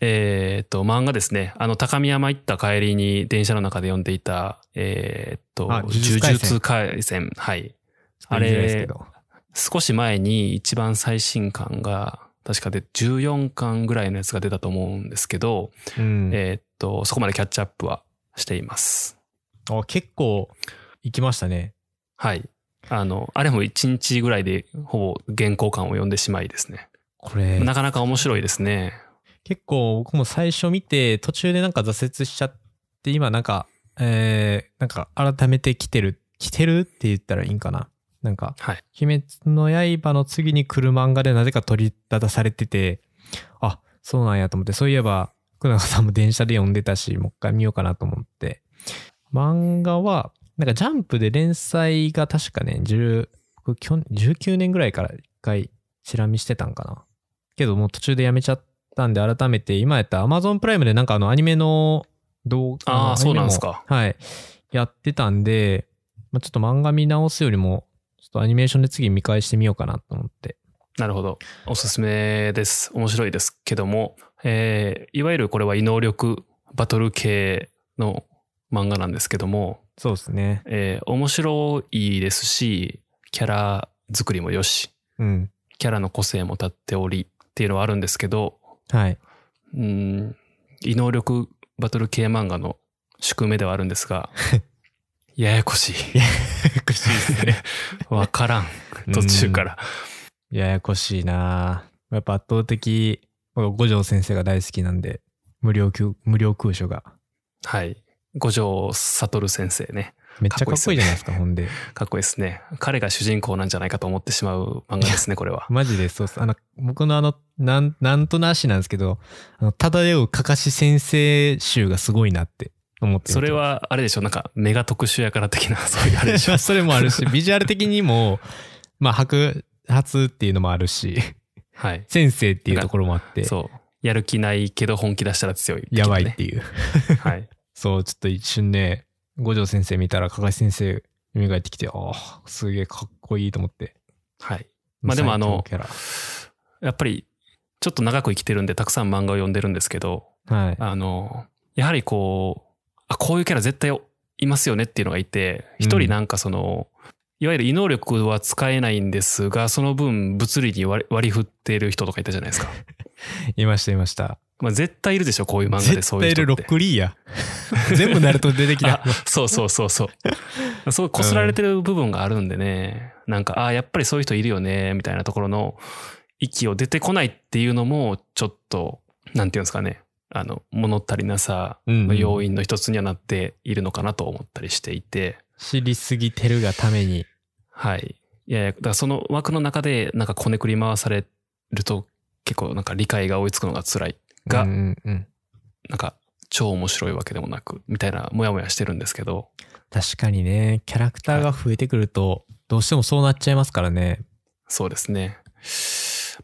えーっと、漫画ですね。あの、高見山行った帰りに電車の中で読んでいた、えーっと、あ呪呪術廻戦。はい。あれけど少し前に一番最新刊が、確かで14巻ぐらいのやつが出たと思うんですけど、うん。えーっと、そこまでキャッチアップはしています。あ結構行きましたね。はい。あの、あれも1日ぐらいでほぼ原稿巻を読んでしまいですね。これ、なかなか面白いですね。結構僕も最初見て途中でなんか挫折しちゃって今なんか、えー、なんか改めて来てる、来てるって言ったらいいんかな。なんか、はい。鬼滅の刃の次に来る漫画でなぜか取り立たされてて、あ、そうなんやと思って、そういえば、福永さんも電車で読んでたし、もう一回見ようかなと思って。漫画は、なんかジャンプで連載が確かね、10僕去年19年ぐらいから一回チラ見してたんかな。けどもう途中でやめちゃったんで、改めて今やったら Amazon プライムでなんかあのアニメの動画、あーのそうなんすかはい。やってたんで、まあ、ちょっと漫画見直すよりも、とアニメーションで次見返してみようかなと思って。なるほど。おすすめです。面白いですけども、えーいわゆるこれは異能力バトル系の漫画なんですけども、そうですね。えー面白いですし、キャラ作りもよし、うん。キャラの個性も立っておりっていうのはあるんですけど、はい。うん、異能力バトル系漫画の宿命ではあるんですが、<laughs> ややこしい。<laughs> しいですね。わからん。途中から。ややこしいなやっぱ圧倒的、五条先生が大好きなんで、無料空、無料空所が。はい。五条悟先生ね。めっちゃかっこいいじゃないですか、ほんで。かっこいいですね。彼が主人公なんじゃないかと思ってしまう漫画ですね、これは。<laughs> マジでそう。あの、僕のあの、なん、なんとなしなんですけど、あの、漂うかかし先生集がすごいなって思ってそれ、は、あれでしょ、なんか、メガ特殊やから的な、<laughs> そういうあれでしょ？<laughs> それもあるし、ビジュアル的にも、まあ、白髪っていうのもあるし、はい。先生っていうところもあって、そう。やる気ないけど本気出したら強い、やばいっね。ていう。はい。<laughs> そう、ちょっと一瞬ね、五条先生見たら、かかし先生、蘇ってきて、ああ、すげえかっこいいと思って。はい。まあでもあのやっぱり、ちょっと長く生きてるんで、たくさん漫画を読んでるんですけど、ラ。はい。あの、やはりこう、あ、こういうキャラ絶対いますよねっていうのがいて、うん一人なんかその、いわゆる異能力は使えないんですが、その分物理に割り振っている人とかいたじゃないですか。<laughs> いました、いました。まあ絶対いるでしょ、こういう漫画で絶そういう人って。対いるロックリーや。<laughs> 全部ナルト出てきたあ。<laughs> そうそうそうそう。そう、こすられてる部分があるんでね、なんか、ああ、やっぱりそういう人いるよね、みたいなところの息を出てこないっていうのも、ちょっと、なんていうんですかね、あの、物足りなさの要因の一つにはなっているのかなと思ったりしていて、知りすぎてるがために。はい。いやいや、だからその枠の中で、なんかこねくり回されると、結構なんか理解が追いつくのが辛いが、うんうんうん。なんか超面白いわけでもなく、みたいな、もやもやしてるんですけど、確かにね、キャラクターが増えてくると、どうしてもそうなっちゃいますからね。そうですね。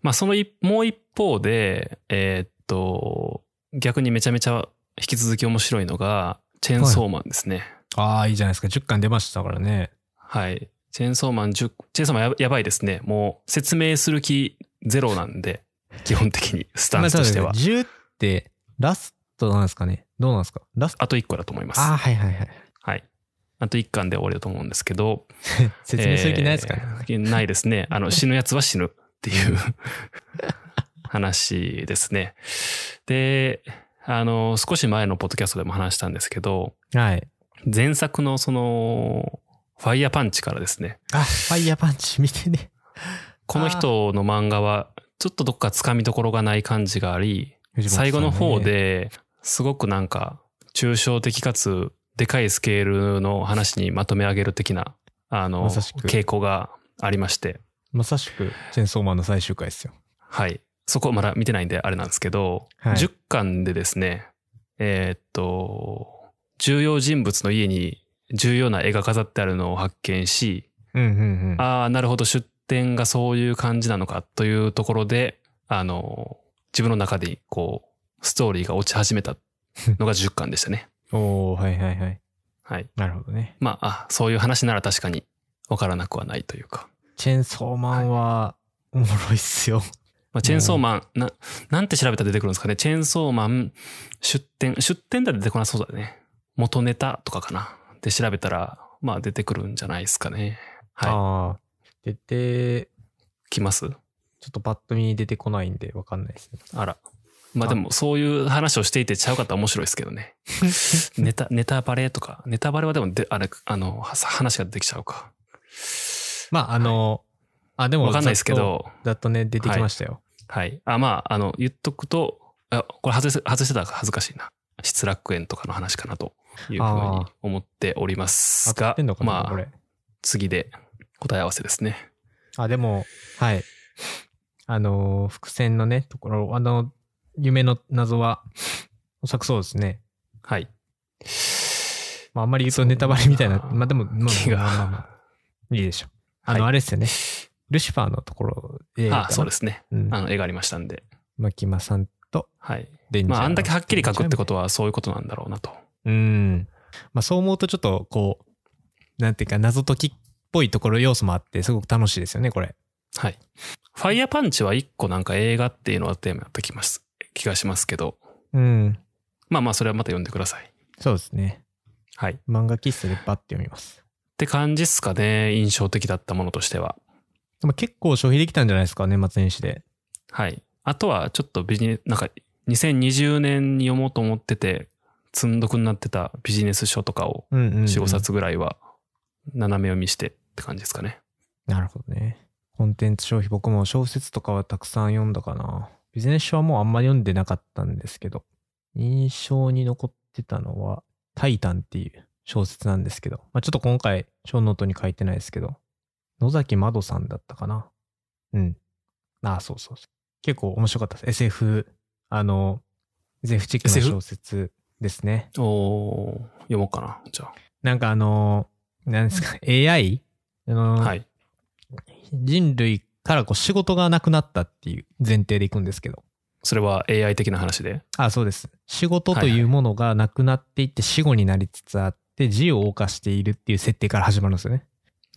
まあ、その一もう一方で、えーっと、逆にめちゃめちゃ引き続き面白いのが、チェーンソーマンですね。ああ、いいじゃないですか。10巻出ましたからね。はい。チェーンソーマン10、チェーンソーマンややばいですね。もう説明する気ゼロなんで、基本的に、スタンスとしては。10って、ラストなんですかねどうなんですか？ラストあと1個だと思います。ああ、はいはいはい。はい。あと1巻で終わりだと思うんですけど。<laughs> 説明する気ないですかね、えーないですね。あの、死ぬやつは死ぬっていう話ですね。で、あの、少し前のポッドキャストでも話したんですけど、はい。前作のその、ファイヤーパンチからですね、あ、ファイヤーパンチ見てね。この人の漫画は、ちょっとどっか掴みどころがない感じがあり、最後の方、ですごくなんか、抽象的かつ、でかいスケールの話にまとめ上げる的な、あの、傾向がありまして、まさしく、チェンソーマンの最終回ですよ。はい。そこまだ見てないんであれなんですけど、はい10巻でですね、えーっと、重要人物の家に重要な絵が飾ってあるのを発見し、うんうんうん。ああ、なるほど、出典がそういう感じなのかというところで、あの、自分の中でこう、ストーリーが落ち始めたのが10巻でしたね。おー、はいはいはい。はい。なるほどね。まあ、あそういう話なら確かにわからなくはないというか。チェンソーマンは、おもろいっすよ。まあ、チェーンソーマン、な、なんて調べたら出てくるんですかね。チェーンソーマン、出典、出典だら出てこなそうだね。元ネタとかかな。で調べたら、まあ出てくるんじゃないですかね。はああ。出て、い。来ます？ちょっとパッと見出てこないんでわかんないですね。あら。まあでもそういう話をしていてちゃうかったら面白いですけどね。<laughs> ネタ、ネタバレとか。ネタバレはでもで、あれ、あの、は話が出てきちゃうか。まあ、あの、あ、でも、わかんないですけど。ざっとね、出てきましたよ。はい。あ、まあ、あの、言っとくと、あ、これ外せ、外してたら恥ずかしいな。失楽園とかの話かなというふうに思っておりますがまあ、これ。次で答え合わせですね。あ、でも、はい。あのー、伏線のね、ところ、あの、夢の謎は、おそらくそうですね。はい。まあ、あんまり言うとネタバレみたいな、まあでも、まあまあまあまあ、いいでしょう。あの、はいあれですよね。ルシファーのところで、あ、そうですね。うん。あの、絵がありましたんで。牧間さんとはい。まあ、あんだけはっきり書くってことはそういうことなんだろうなと。うん。まあそう思うとちょっとこう、なんていうか謎解きっぽいところ要素もあってすごく楽しいですよね、これ。はい。ファイヤーパンチは一個なんか映画っていうのはテーマやってきます。気がしますけど、うん。まあまあそれはまた読んでください。そうですね。はい。っ漫画喫茶でパッて読みます。て感じっすかね、印象的だったものとしては。でも結構消費できたんじゃないですか、年末年始で。はい。あとはちょっとビジネス、なんか2020年に読もうと思ってて、積んどくになってたビジネス書とかをうんうん、うん。4、5冊ぐらいは斜め読みしてって感じですかね。なるほどね。コンテンツ消費、僕も小説とかはたくさん読んだかな。ビジネス書はもうあんまり読んでなかったんですけど、印象に残ってたのは、タイタンっていう小説なんですけど、まあ、ちょっと今回、小ノートに書いてないですけど、野崎まどさんだったかな？うん。ああ、そうそうそう。結構面白かったです。SF、あの、SF チックな SF？小説ですね。おー読もうかな、じゃなんかあの、なんですか、AI? あの、あ。はい。人類からこう仕事がなくなったっていう前提でいくんですけど。それは AI 的な話で？あ、そうです。仕事というものがなくなっていって死後になりつつあって、自を謳歌しているっていう設定から始まるんですよね。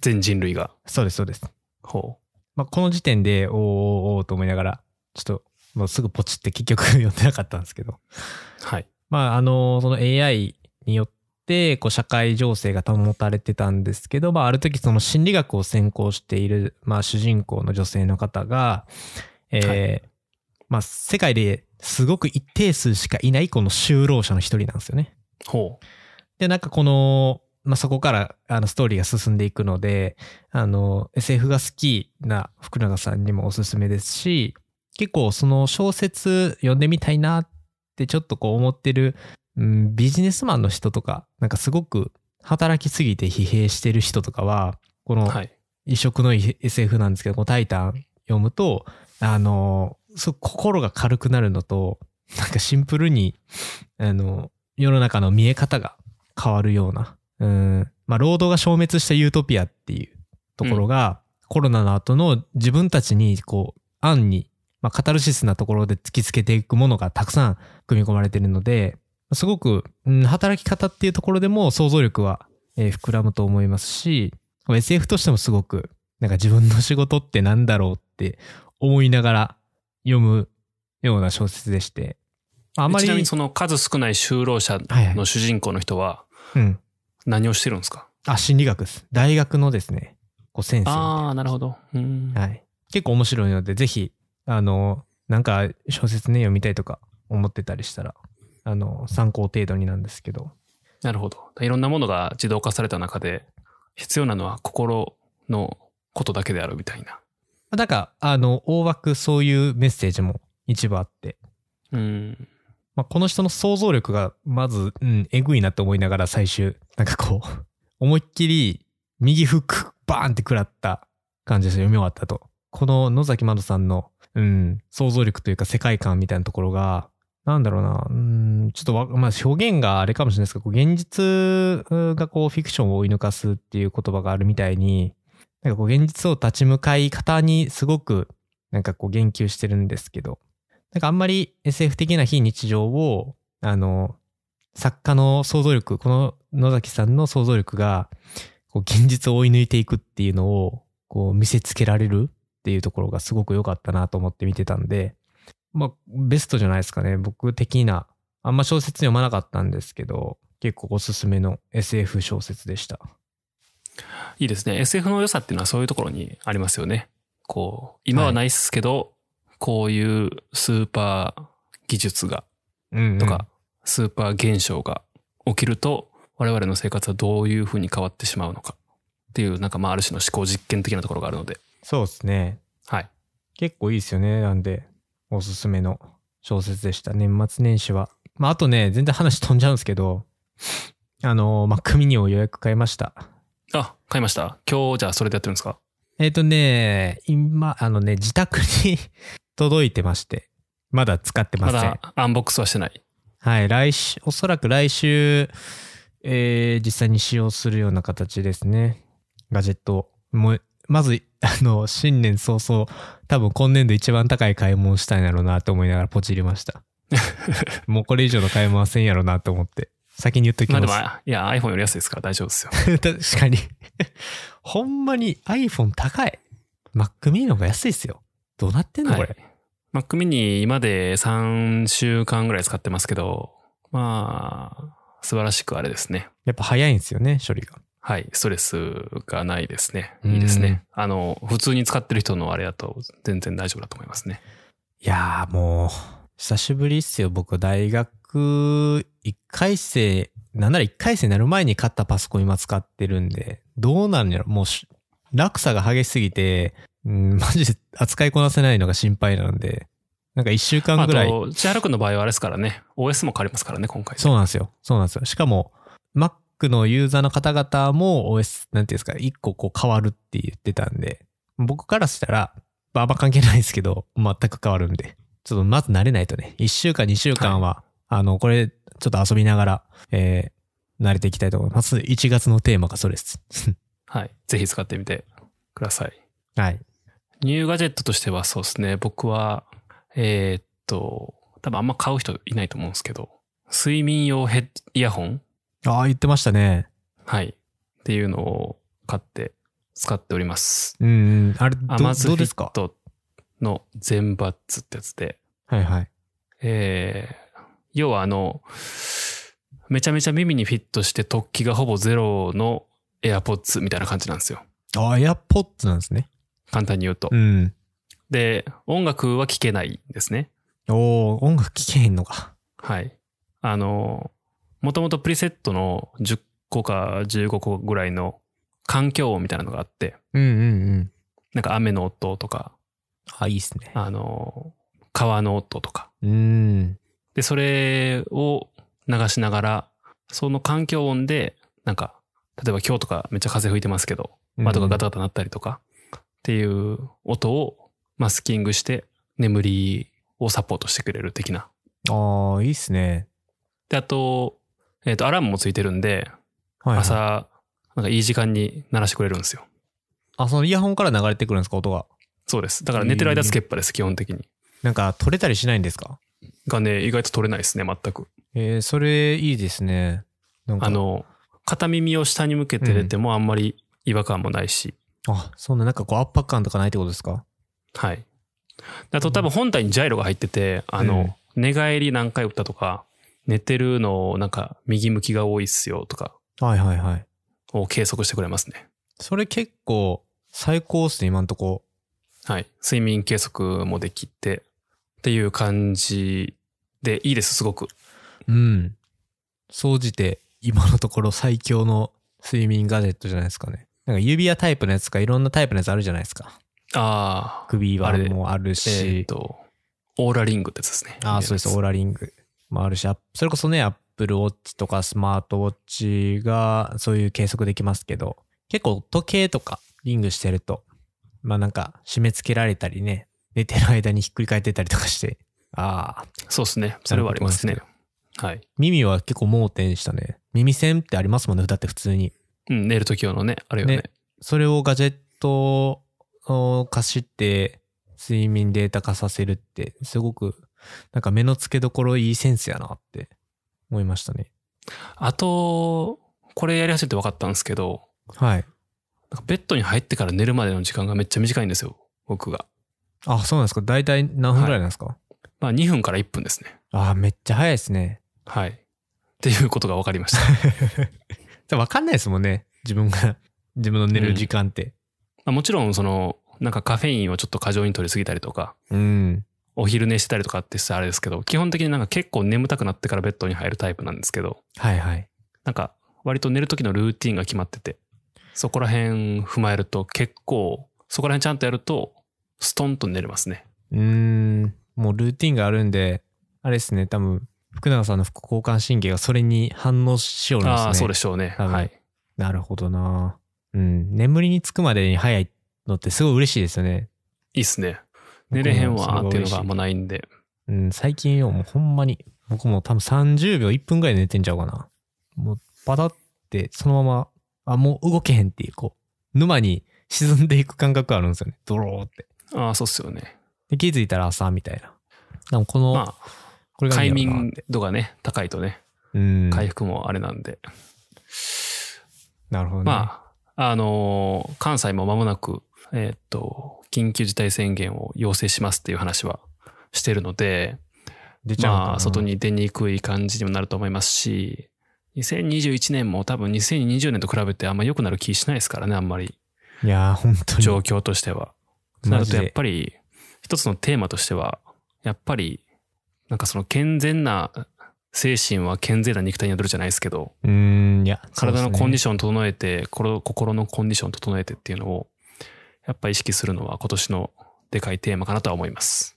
全人類が。そうです、そうです。ほまあ、この時点で、おーおーと思いながら、ちょっと、もうすぐポチって結局読んでなかったんですけど。う。はい。まあ、あの、その AI によって、こう、社会情勢が保たれてたんですけど、まあ、ある時その心理学を専攻している、まあ、主人公の女性の方が、えーはまあ、世界ですごく一定数しかいないこの就労者の一人なんですよね。ほで、なんかこの、まあ、そこからあのストーリーが進んでいくので、あの、SF が好きな福永さんにもおすすめですし、結構その小説読んでみたいなってちょっとこう思ってる、うん、ビジネスマンの人とか、なんかすごく働きすぎて疲弊してる人とかは、こう。のはい。異色の SF なんですけど、このタイタン読むと、あの、そう心が軽くなるのと、なんかシンプルに、あの、世の中の見え方が変わるような、うん、まあ、労働が消滅したユートピアっていうところが、コロナの後の自分たちに、こう、暗に、まあ、カタルシスなところで突きつけていくものがたくさん組み込まれているので、すごく、うん、働き方っていうところでも想像力は、えー膨らむと思いますし、SF としてもすごく、なんか自分の仕事ってなんだろうって思いながら読むような小説でして、あんまり、ちなみにその数少ない就労者はいはい。の主人公の人はうん。何をしてるんですか、あ、心理学です。大学のですね、こう先生ああ、なるほど。うん。はい。結構面白いので、ぜひ、あの、なんか小説ね、読みたいとか思ってたりしたら、あの、参考程度になんですけど。なるほど。いろんなものが自動化された中で必要なのは心のことだけであるみたいな。なんか、あの、大枠そういうメッセージも一部あって、うん。まあ、この人の想像力がまず、うん、えぐいなと思いながら最終、なんかこう、<laughs> 思いっきり右フックバーンって食らった感じでした読み終わったと。この野崎まどさんの、うん、想像力というか世界観みたいなところが、なんだろうな、うん、ちょっと、まあ、表現があれかもしれないですけど、現実がこうフィクションを追い抜かすっていう言葉があるみたいに、なんかこう現実を立ち向かい方にすごくなんかこう言及してるんですけど、なんかあんまり SF 的な非日常を、あの、作家の想像力、この野崎さんの想像力が、こう現実を追い抜いていくっていうのを、こう見せつけられるっていうところがすごく良かったなと思って見てたんで、まあ、ベストじゃないですかね。僕的な、あんま小説読まなかったんですけど、結構おすすめの SF 小説でした。いいですね。SF の良さっていうのはそういうところにありますよね。こう、今はないっすけど、こういうスーパー技術が、うん、うん。とか、スーパー現象が起きると、我々の生活はどういうふうに変わってしまうのかっていう、なんかまあある種の思考実験的なところがあるので、そうですね。はい。結構いいですよね。なんで、おすすめの小説でした。年末年始は。まあ、あとね、全然話飛んじゃうんですけど、<laughs> あの、Mac mini を予約買いました。あ、買いました？今日じゃあそれでやってるんですか？えっ、とね、今、あのね、自宅に届いてまして、まだ使ってまません。だアンボックスはしてない。はい、来週、おそらく来週、えー実際に使用するような形ですね。ガジェットを。もう、まず、<laughs> あの、新年早々、多分今年度一番高い買い物したいんだろうなと思いながらポチりました。<laughs> もうこれ以上の買い物はせんやろうなと思って。先に言っときま。まあですも、いや、iPhone より安いですから大丈夫ですよ。<laughs> 確かに。ほんまに iPhone 高い。Mac mini の方が安いっすよ。どうなってんのこれ？はい Mac mini 今で3週間ぐらい使ってますけど、まあ、素晴らしくあれですね。やっぱ早いんですよね、処理が。はい。ストレスがないですね。いいですね。あの、普通に使ってる人のあれだと全然大丈夫だと思いますね。いやーもう、久しぶりっすよ。僕、大学1回生、なんなら1回生になる前に買ったパソコン今使ってるんで、どうなんやろもうし、落差が激しすぎて、うん、マジで扱いこなせないのが心配なので、なんか1週間あぐらい。と、千原くんの場合はあれですからね。OS も変わりますからね、今回。そうなんですよ。そうなんですよ。しかも、Mac のユーザーの方々も OS、なんていうんですか、1個こう変わるって言ってたんで、僕からしたら、まああんま関係ないですけど、全く変わるんで、ちょっとまず慣れないとね、1週間、2週間は、あの、これ、ちょっと遊びながら、えー、慣れていきたいと思います。1月のテーマがそれです。はい。ぜひ使ってみてください。はい。ニューガジェットとしてはそうですね。僕は、えーっと、多分あんま買う人いないと思うんですけど、睡眠用ヘッイヤホンああ、言ってましたね。はい。っていうのを買って使っております。うんうん。あれ、どアマズフィどうですか？ットのゼンバッツってやつで、はいはい。えー、要はあの、めちゃめちゃ耳にフィットして突起がほぼゼロの AirPods みたいな感じなんですよ。ああ、エアポッツなんですね。簡単に言うと。うん。で、音楽は聴けないんですね。おお音楽聴けへんのか。はい。あの、もともとプリセットの10個か15個ぐらいの環境音みたいなのがあって、うんうんうん。なんか雨の音とか、あ、いいっすね。あの、川の音とか。うん。で、それを流しながら、その環境音で、なんか、例えば今日とかめっちゃ風吹いてますけど、窓がガタガタ鳴ったりとか、っていう音をマスキングして眠りをサポートしてくれる的な。ああ、いいっすね。で、あと、えっ、と、アラームもついてるんで、はい、はい。朝、なんかいい時間に鳴らしてくれるんですよ。あ、そのイヤホンから流れてくるんですか、音が？そうです。だから寝てる間つけっぱです、基本的に。なんか、取れたりしないんですか？がね、意外と取れないですね、全く。えー、それいいですね。あ、の、片耳を下に向けて寝てもあんまり違和感もないし、あ、そんななんかこう圧迫感とかないってことですか？はい。あと多分本体にジャイロが入ってて、あの、寝返り何回打ったとか、寝てるのなんか右向きが多いっすよとかはいはいはい。を計測してくれますね。それ結構最高っすね、今んとこ。はい。睡眠計測もできてっていう感じでいいです、すごく。うん。総じて今のところ最強の睡眠ガジェットじゃないですかね。なんか指輪タイプのやつかいろんなタイプのやつあるじゃないですか。ああ、首輪もあるえし。っ、と、オーラリングってやつですね。ああ、そうです。オーラリングもあるし、あそれこそね、アップルウォッチとかスマートウォッチがそういう計測できますけど、結構時計とかリングしてると、まあなんか締め付けられたりね、寝てる間にひっくり返ってたりとかして、ああ、そうですね。それはありますね。はい。耳は結構盲点でしたね。耳栓ってありますもんね、だって普通に。うん、寝る時用のね、あれよね。ねそれをガジェットを貸して睡眠データ化させるって、すごくなんか目の付けどころいいセンスやなって思いましたね。あと、これやりやすいって分かったんですけど、はい。ベッドに入ってから寝るまでの時間がめっちゃ短いんですよ、僕が。あ、そうなんですか？大体何分ぐらいなんですか、まあ2分から1分ですね。あ、めっちゃ早いですね。はい。っていうことが分かりました。<laughs> じゃわかんないですもんね。自分が、<laughs> 自分の寝る時間って。まあもちろん、その、なんかカフェインをちょっと過剰に取りすぎたりとか、うん。お昼寝してたりとかってあれですけど、基本的になんか結構眠たくなってからベッドに入るタイプなんですけど、はいはい。なんか割と寝る時のルーティンが決まってて、そこら辺踏まえると結構、そこら辺ちゃんとやると、ストンと寝れますね。うーん。もうルーティンがあるんで、あれですね、多分、福永さんの副交感神経がそれに反応しよるんですね。ああ、そうでしょうね。はい。なるほどなうん。眠りにつくまでに早いのってすごい嬉しいですよね。いいっすね。寝れへんわーっていうのがあんまないんで。うん、最近よ、もうほんまに、僕も多分30秒、1分ぐらいで寝てんちゃうかな。もう、バタって、そのまま、あ、もう動けへんっていう、こう、沼に沈んでいく感覚あるんですよね。ドローって。ああ、そうっすよね。で、気づいたら朝みたいな。でもこの、まあ、これが快。眠度がね、高いとね、うん。回復もあれなんで。なるほどね。まあ、あのー関西も間もなく、えーっと、緊急事態宣言を要請しますっていう話はしてるので、出ちゃうまあ、外。に出にくい感じにもなると思いますし、2021年も多分2020年と比べてあんま良くなる気しないですからね、あんまり。いやー、本当に。状況としては。となるとやっぱり、一つのテーマとしては、やっぱり、なんかその健全な精神は健全な肉体に宿るじゃないですけど、うーん、いや。体のコンディシションを整えて、心心のコンディションを整えてっていうのを、やっぱ意識するのは今年のでかいテーマかなとは思います。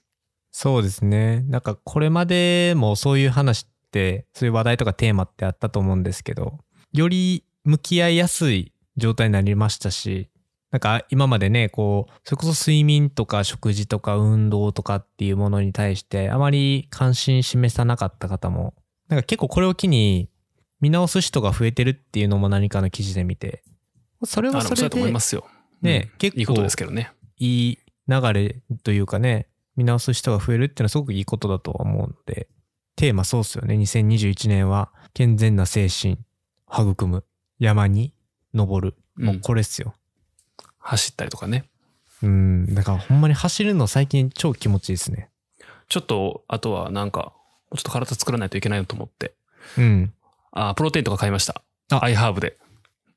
そうですね。なんかこれまでもそういう話って、そういう話題とかテーマってあったと思うんですけど、より向き合いやすい状態になりましたし、なんか今までね、こう、それこそ睡眠とか食事とか運動とかっていうものに対してあまり関心示さなかった方も、なんか結構これを機に見直す人が増えてるっていうのも何かの記事で見て、それあのそうだはそれでと思いますよ。ねうん結構いいことですけどね。いい流れというかね、見直す人が増えるっていうのはすごくいいことだとは思うので、テーマそうっすよね。2021年は健全な精神、育む、山に登る。もうこれっすよ。走ったりとかね。うん、だからほんまに走るの最近超気持ちいいですね。ちょっと、あとはなんか、ちょっと体作らないといけないなと思って。うん。あ、プロテインとか買いました。あアイハーブで。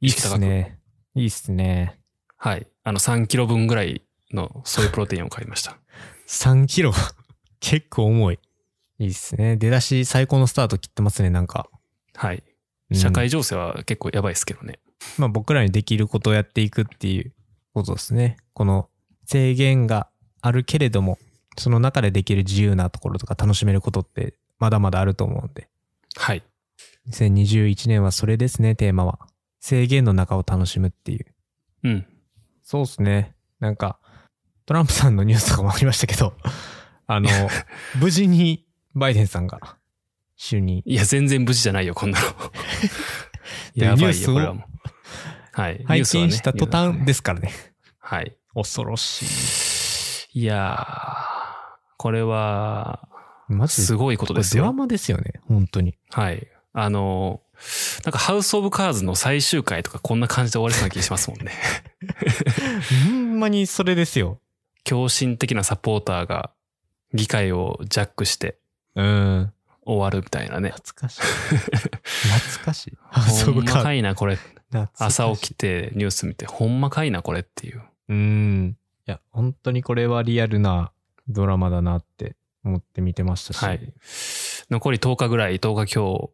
いいっすね。いいっすね。はい。あの3キロ分ぐらいのソイプロテインを買いました。<laughs> 3キロ？<laughs> 結構重い。いいっすね。出だし最高のスタート切ってますね、なんか。はい。うん社会情勢は結構やばいですけどね。まあ僕らにできることをやっていくっていうことですね。この制限があるけれども、その中でできる自由なところとか楽しめることってまだまだあると思うんで。はい。2021年はそれですね、テーマは。制限の中を楽しむっていう。うん。そうですね。なんか、トランプさんのニュースとかもありましたけど、<laughs> あの、無事にバイデンさんが就任。いや、全然無事じゃないよ、こんなの。で <laughs> やばいよ、ニュースをこれはもう。はい。拝見した途端ですからね。はい。恐ろしいやー、これは、すごいことですよ。ドラマですよね、本当に。はい。あの、なんかハウス・オブ・カーズの最終回とかこんな感じで終わりそうな気がしますもんね。<laughs> ほんまにそれですよ。狂信的なサポーターが議会をジャックしてうん。終わるみたいなね。懐かしい。懐かしい。あ、ほそうんか。まかいな、これ。朝起きてニュース見て、ほんまかいな、これっていう。うん。いや、本当にこれはリアルなドラマだなって思って見てましたし。はい。残り10日ぐらい、10日今日、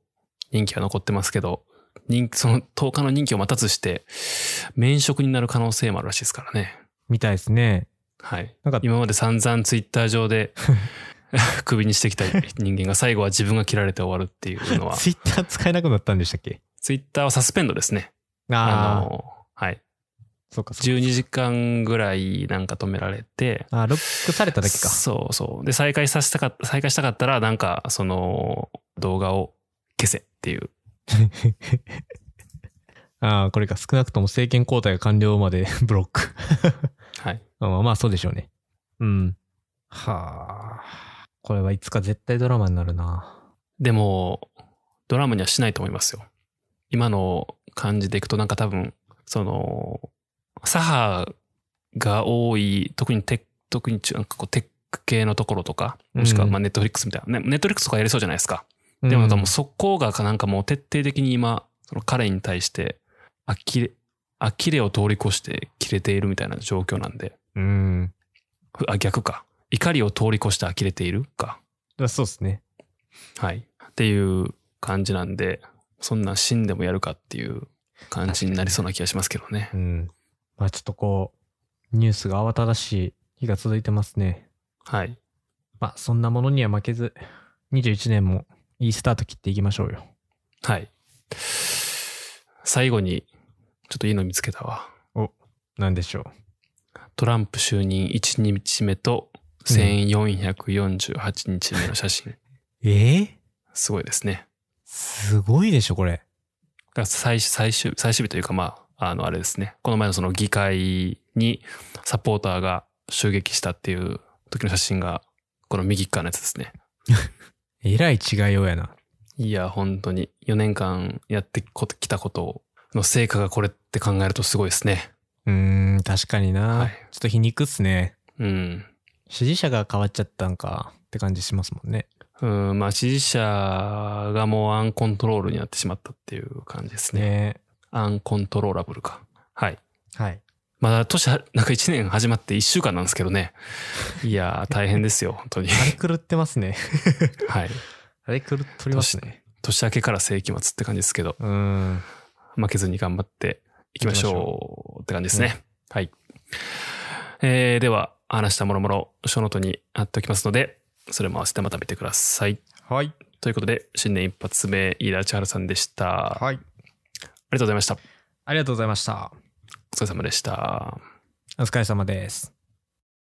任期は残ってますけど、任その10日の任期を待たずして、免職になる可能性もあるらしいですからね。みたいですね。はい。なんか、今まで散々ツイッター上で <laughs> クビにしてきた人間が最後は自分が切られて終わるっていうのは、<laughs> ツイッター使えなくなったんでしたっけ？ツイッターはサスペンドですね。あの、はい。そうか、そうか。12時間ぐらいなんか止められて、あーロックされただけか。そうそう。で、再開させたかった、再開したかったら、なんか、その、動画を消せっていう。<laughs> ああ、これか。少なくとも政権交代が完了まで <laughs> ブロック。はい。<laughs> まあまあ、そうでしょうね。うん。はあ。これはいつか絶対ドラマになるな。でも、ドラマにはしないと思いますよ。今の感じでいくと、なんか多分、その、左派が多い、特にテック、特になんかこうテック系のところとか、もしくはうんまあネットフリックスみたいな、ね、ネットフリックスとかやりそうじゃないですか。でもなんかもうそこがなんかもう徹底的に今、その彼に対して、あきれ、呆れを通り越して切れているみたいな状況なんで、うん。ふあ、逆か。怒りを通り越して呆れているか。うん。そうですね。はい。っていう感じなんで、そんな死んでもやるかっていう感じになりそうな気がしますけどねう。ん。まあちょっとこう、ニュースが慌ただしい日が続いてますね。はい。まあそんなものには負けず、21年もいいスタート切っていきましょうよ。はい。最後に、ちょっといいの見つけたわ。なんでしょう。トランプ就任1日目と1448日目の写真。<laughs> ええすごいですね。すごいでしょ、これ。最最終、最終日というかまあ、あの、あれですね。この前のその議会にサポーターが襲撃したっていう時の写真が、この右側のやつですね。<laughs> えらい違いようやな。いや、本当に4年間やってきたことの成果がこれって考えるとすごいですね。うーん、確かにな。はいちょっと皮肉っすね。うん。支持者が変わっちゃったんかって感じしますもんね。うん、まあ支持者がもうアンコントロールになってしまったっていう感じですね。ねアンコントローラブルか。はい。はい。まだ年は、なんか1年始まって1週間なんですけどね。いやー、<laughs> 大変ですよ、本当に。あれ狂ってますね。<laughs> はい。あれ狂っとりますね。年明けから世紀末って感じですけど、うん。負けずに頑張っていきましょうって感じですね。はい。えー、では、話したもろもろ、書ノートに貼っておきますので、それも合わせてまた見てください。はい。ということで、新年一発目、飯田千春さんでした。あはい。りがとうございました。ありがとうございました。お疲れ様でした。お疲れ様です。